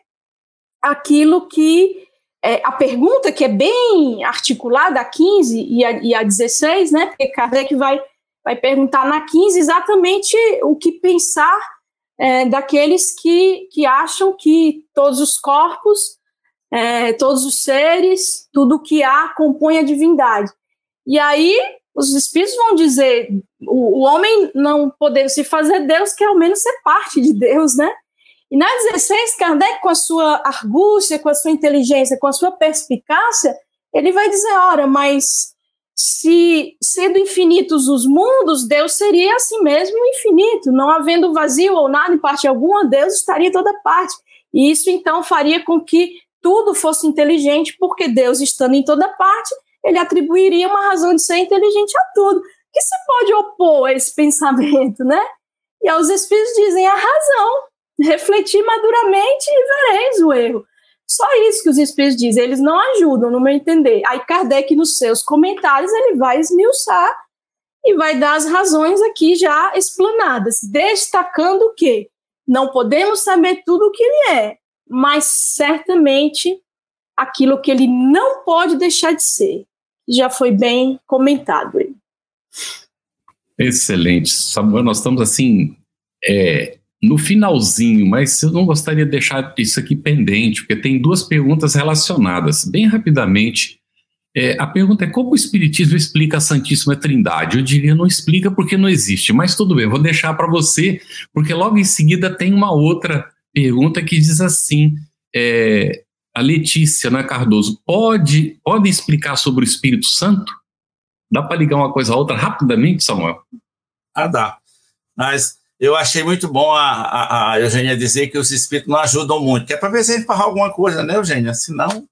aquilo que. É, a pergunta que é bem articulada, a 15 e a, e a 16, né? porque Kardec vai, vai perguntar na 15 exatamente o que pensar é, daqueles que, que acham que todos os corpos, é, todos os seres, tudo que há compõe a divindade. E aí os espíritos vão dizer, o, o homem não podendo se fazer Deus, quer ao menos ser parte de Deus, né? E na 16, Kardec, com a sua argúcia, com a sua inteligência, com a sua perspicácia, ele vai dizer, ora, mas se sendo infinitos os mundos, Deus seria assim mesmo infinito, não havendo vazio ou nada em parte alguma, Deus estaria em toda parte. E isso então faria com que tudo fosse inteligente, porque Deus estando em toda parte, ele atribuiria uma razão de ser inteligente a tudo. que se pode opor a esse (laughs) pensamento, né? E aos espíritos dizem a razão, refletir maduramente e vereis o erro. Só isso que os espíritos dizem, eles não ajudam, no meu entender. Aí Kardec, nos seus comentários, ele vai esmiuçar e vai dar as razões aqui já explanadas, destacando que não podemos saber tudo o que ele é, mas certamente aquilo que ele não pode deixar de ser. Já foi bem comentado aí. Excelente. Samuel, nós estamos assim, é, no finalzinho, mas eu não gostaria de deixar isso aqui pendente, porque tem duas perguntas relacionadas. Bem rapidamente, é, a pergunta é como o Espiritismo explica a Santíssima Trindade? Eu diria não explica porque não existe, mas tudo bem, vou deixar para você, porque logo em seguida tem uma outra pergunta que diz assim: é, a Letícia né, Cardoso, pode, pode explicar sobre o Espírito Santo? Dá para ligar uma coisa a outra rapidamente, Samuel? Ah, dá. Mas eu achei muito bom a, a, a, Eugênia dizer que os espíritos não ajudam muito, que é para ver se a gente faz alguma coisa, né, Eugênia? Senão,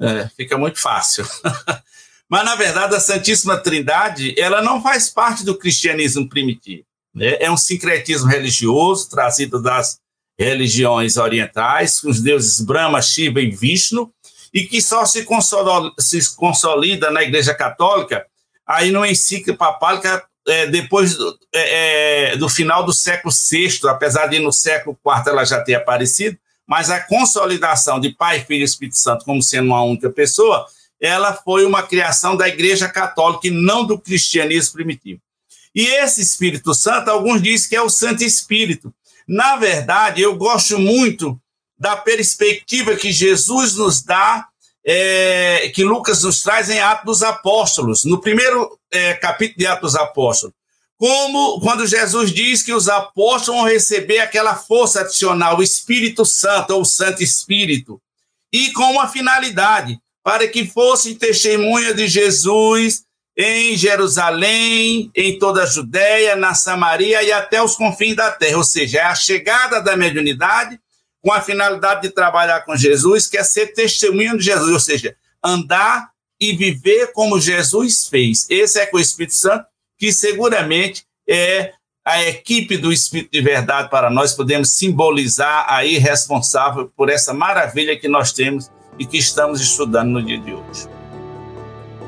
é, fica muito fácil. (laughs) Mas, na verdade, a Santíssima Trindade, ela não faz parte do cristianismo primitivo. Né? É um sincretismo religioso trazido das religiões orientais, com os deuses Brahma, Shiva e Vishnu, e que só se consolida, se consolida na Igreja Católica, aí no encíclica papal, é, depois do, é, é, do, final do século VI, apesar de no século IV ela já ter aparecido, mas a consolidação de Pai, Filho e Espírito Santo como sendo uma única pessoa, ela foi uma criação da Igreja Católica e não do cristianismo primitivo. E esse Espírito Santo, alguns dizem que é o Santo Espírito. Na verdade, eu gosto muito da perspectiva que Jesus nos dá é, que Lucas nos traz em Atos dos Apóstolos, no primeiro é, capítulo de Atos dos Apóstolos, como quando Jesus diz que os apóstolos vão receber aquela força adicional, o Espírito Santo ou o Santo Espírito, e com uma finalidade, para que fossem testemunha de Jesus em Jerusalém, em toda a Judéia, na Samaria e até os confins da terra, ou seja, é a chegada da mediunidade com a finalidade de trabalhar com Jesus, que é ser testemunha de Jesus, ou seja, andar e viver como Jesus fez. Esse é com o Espírito Santo, que seguramente é a equipe do Espírito de Verdade para nós podemos simbolizar aí responsável por essa maravilha que nós temos e que estamos estudando no dia de hoje.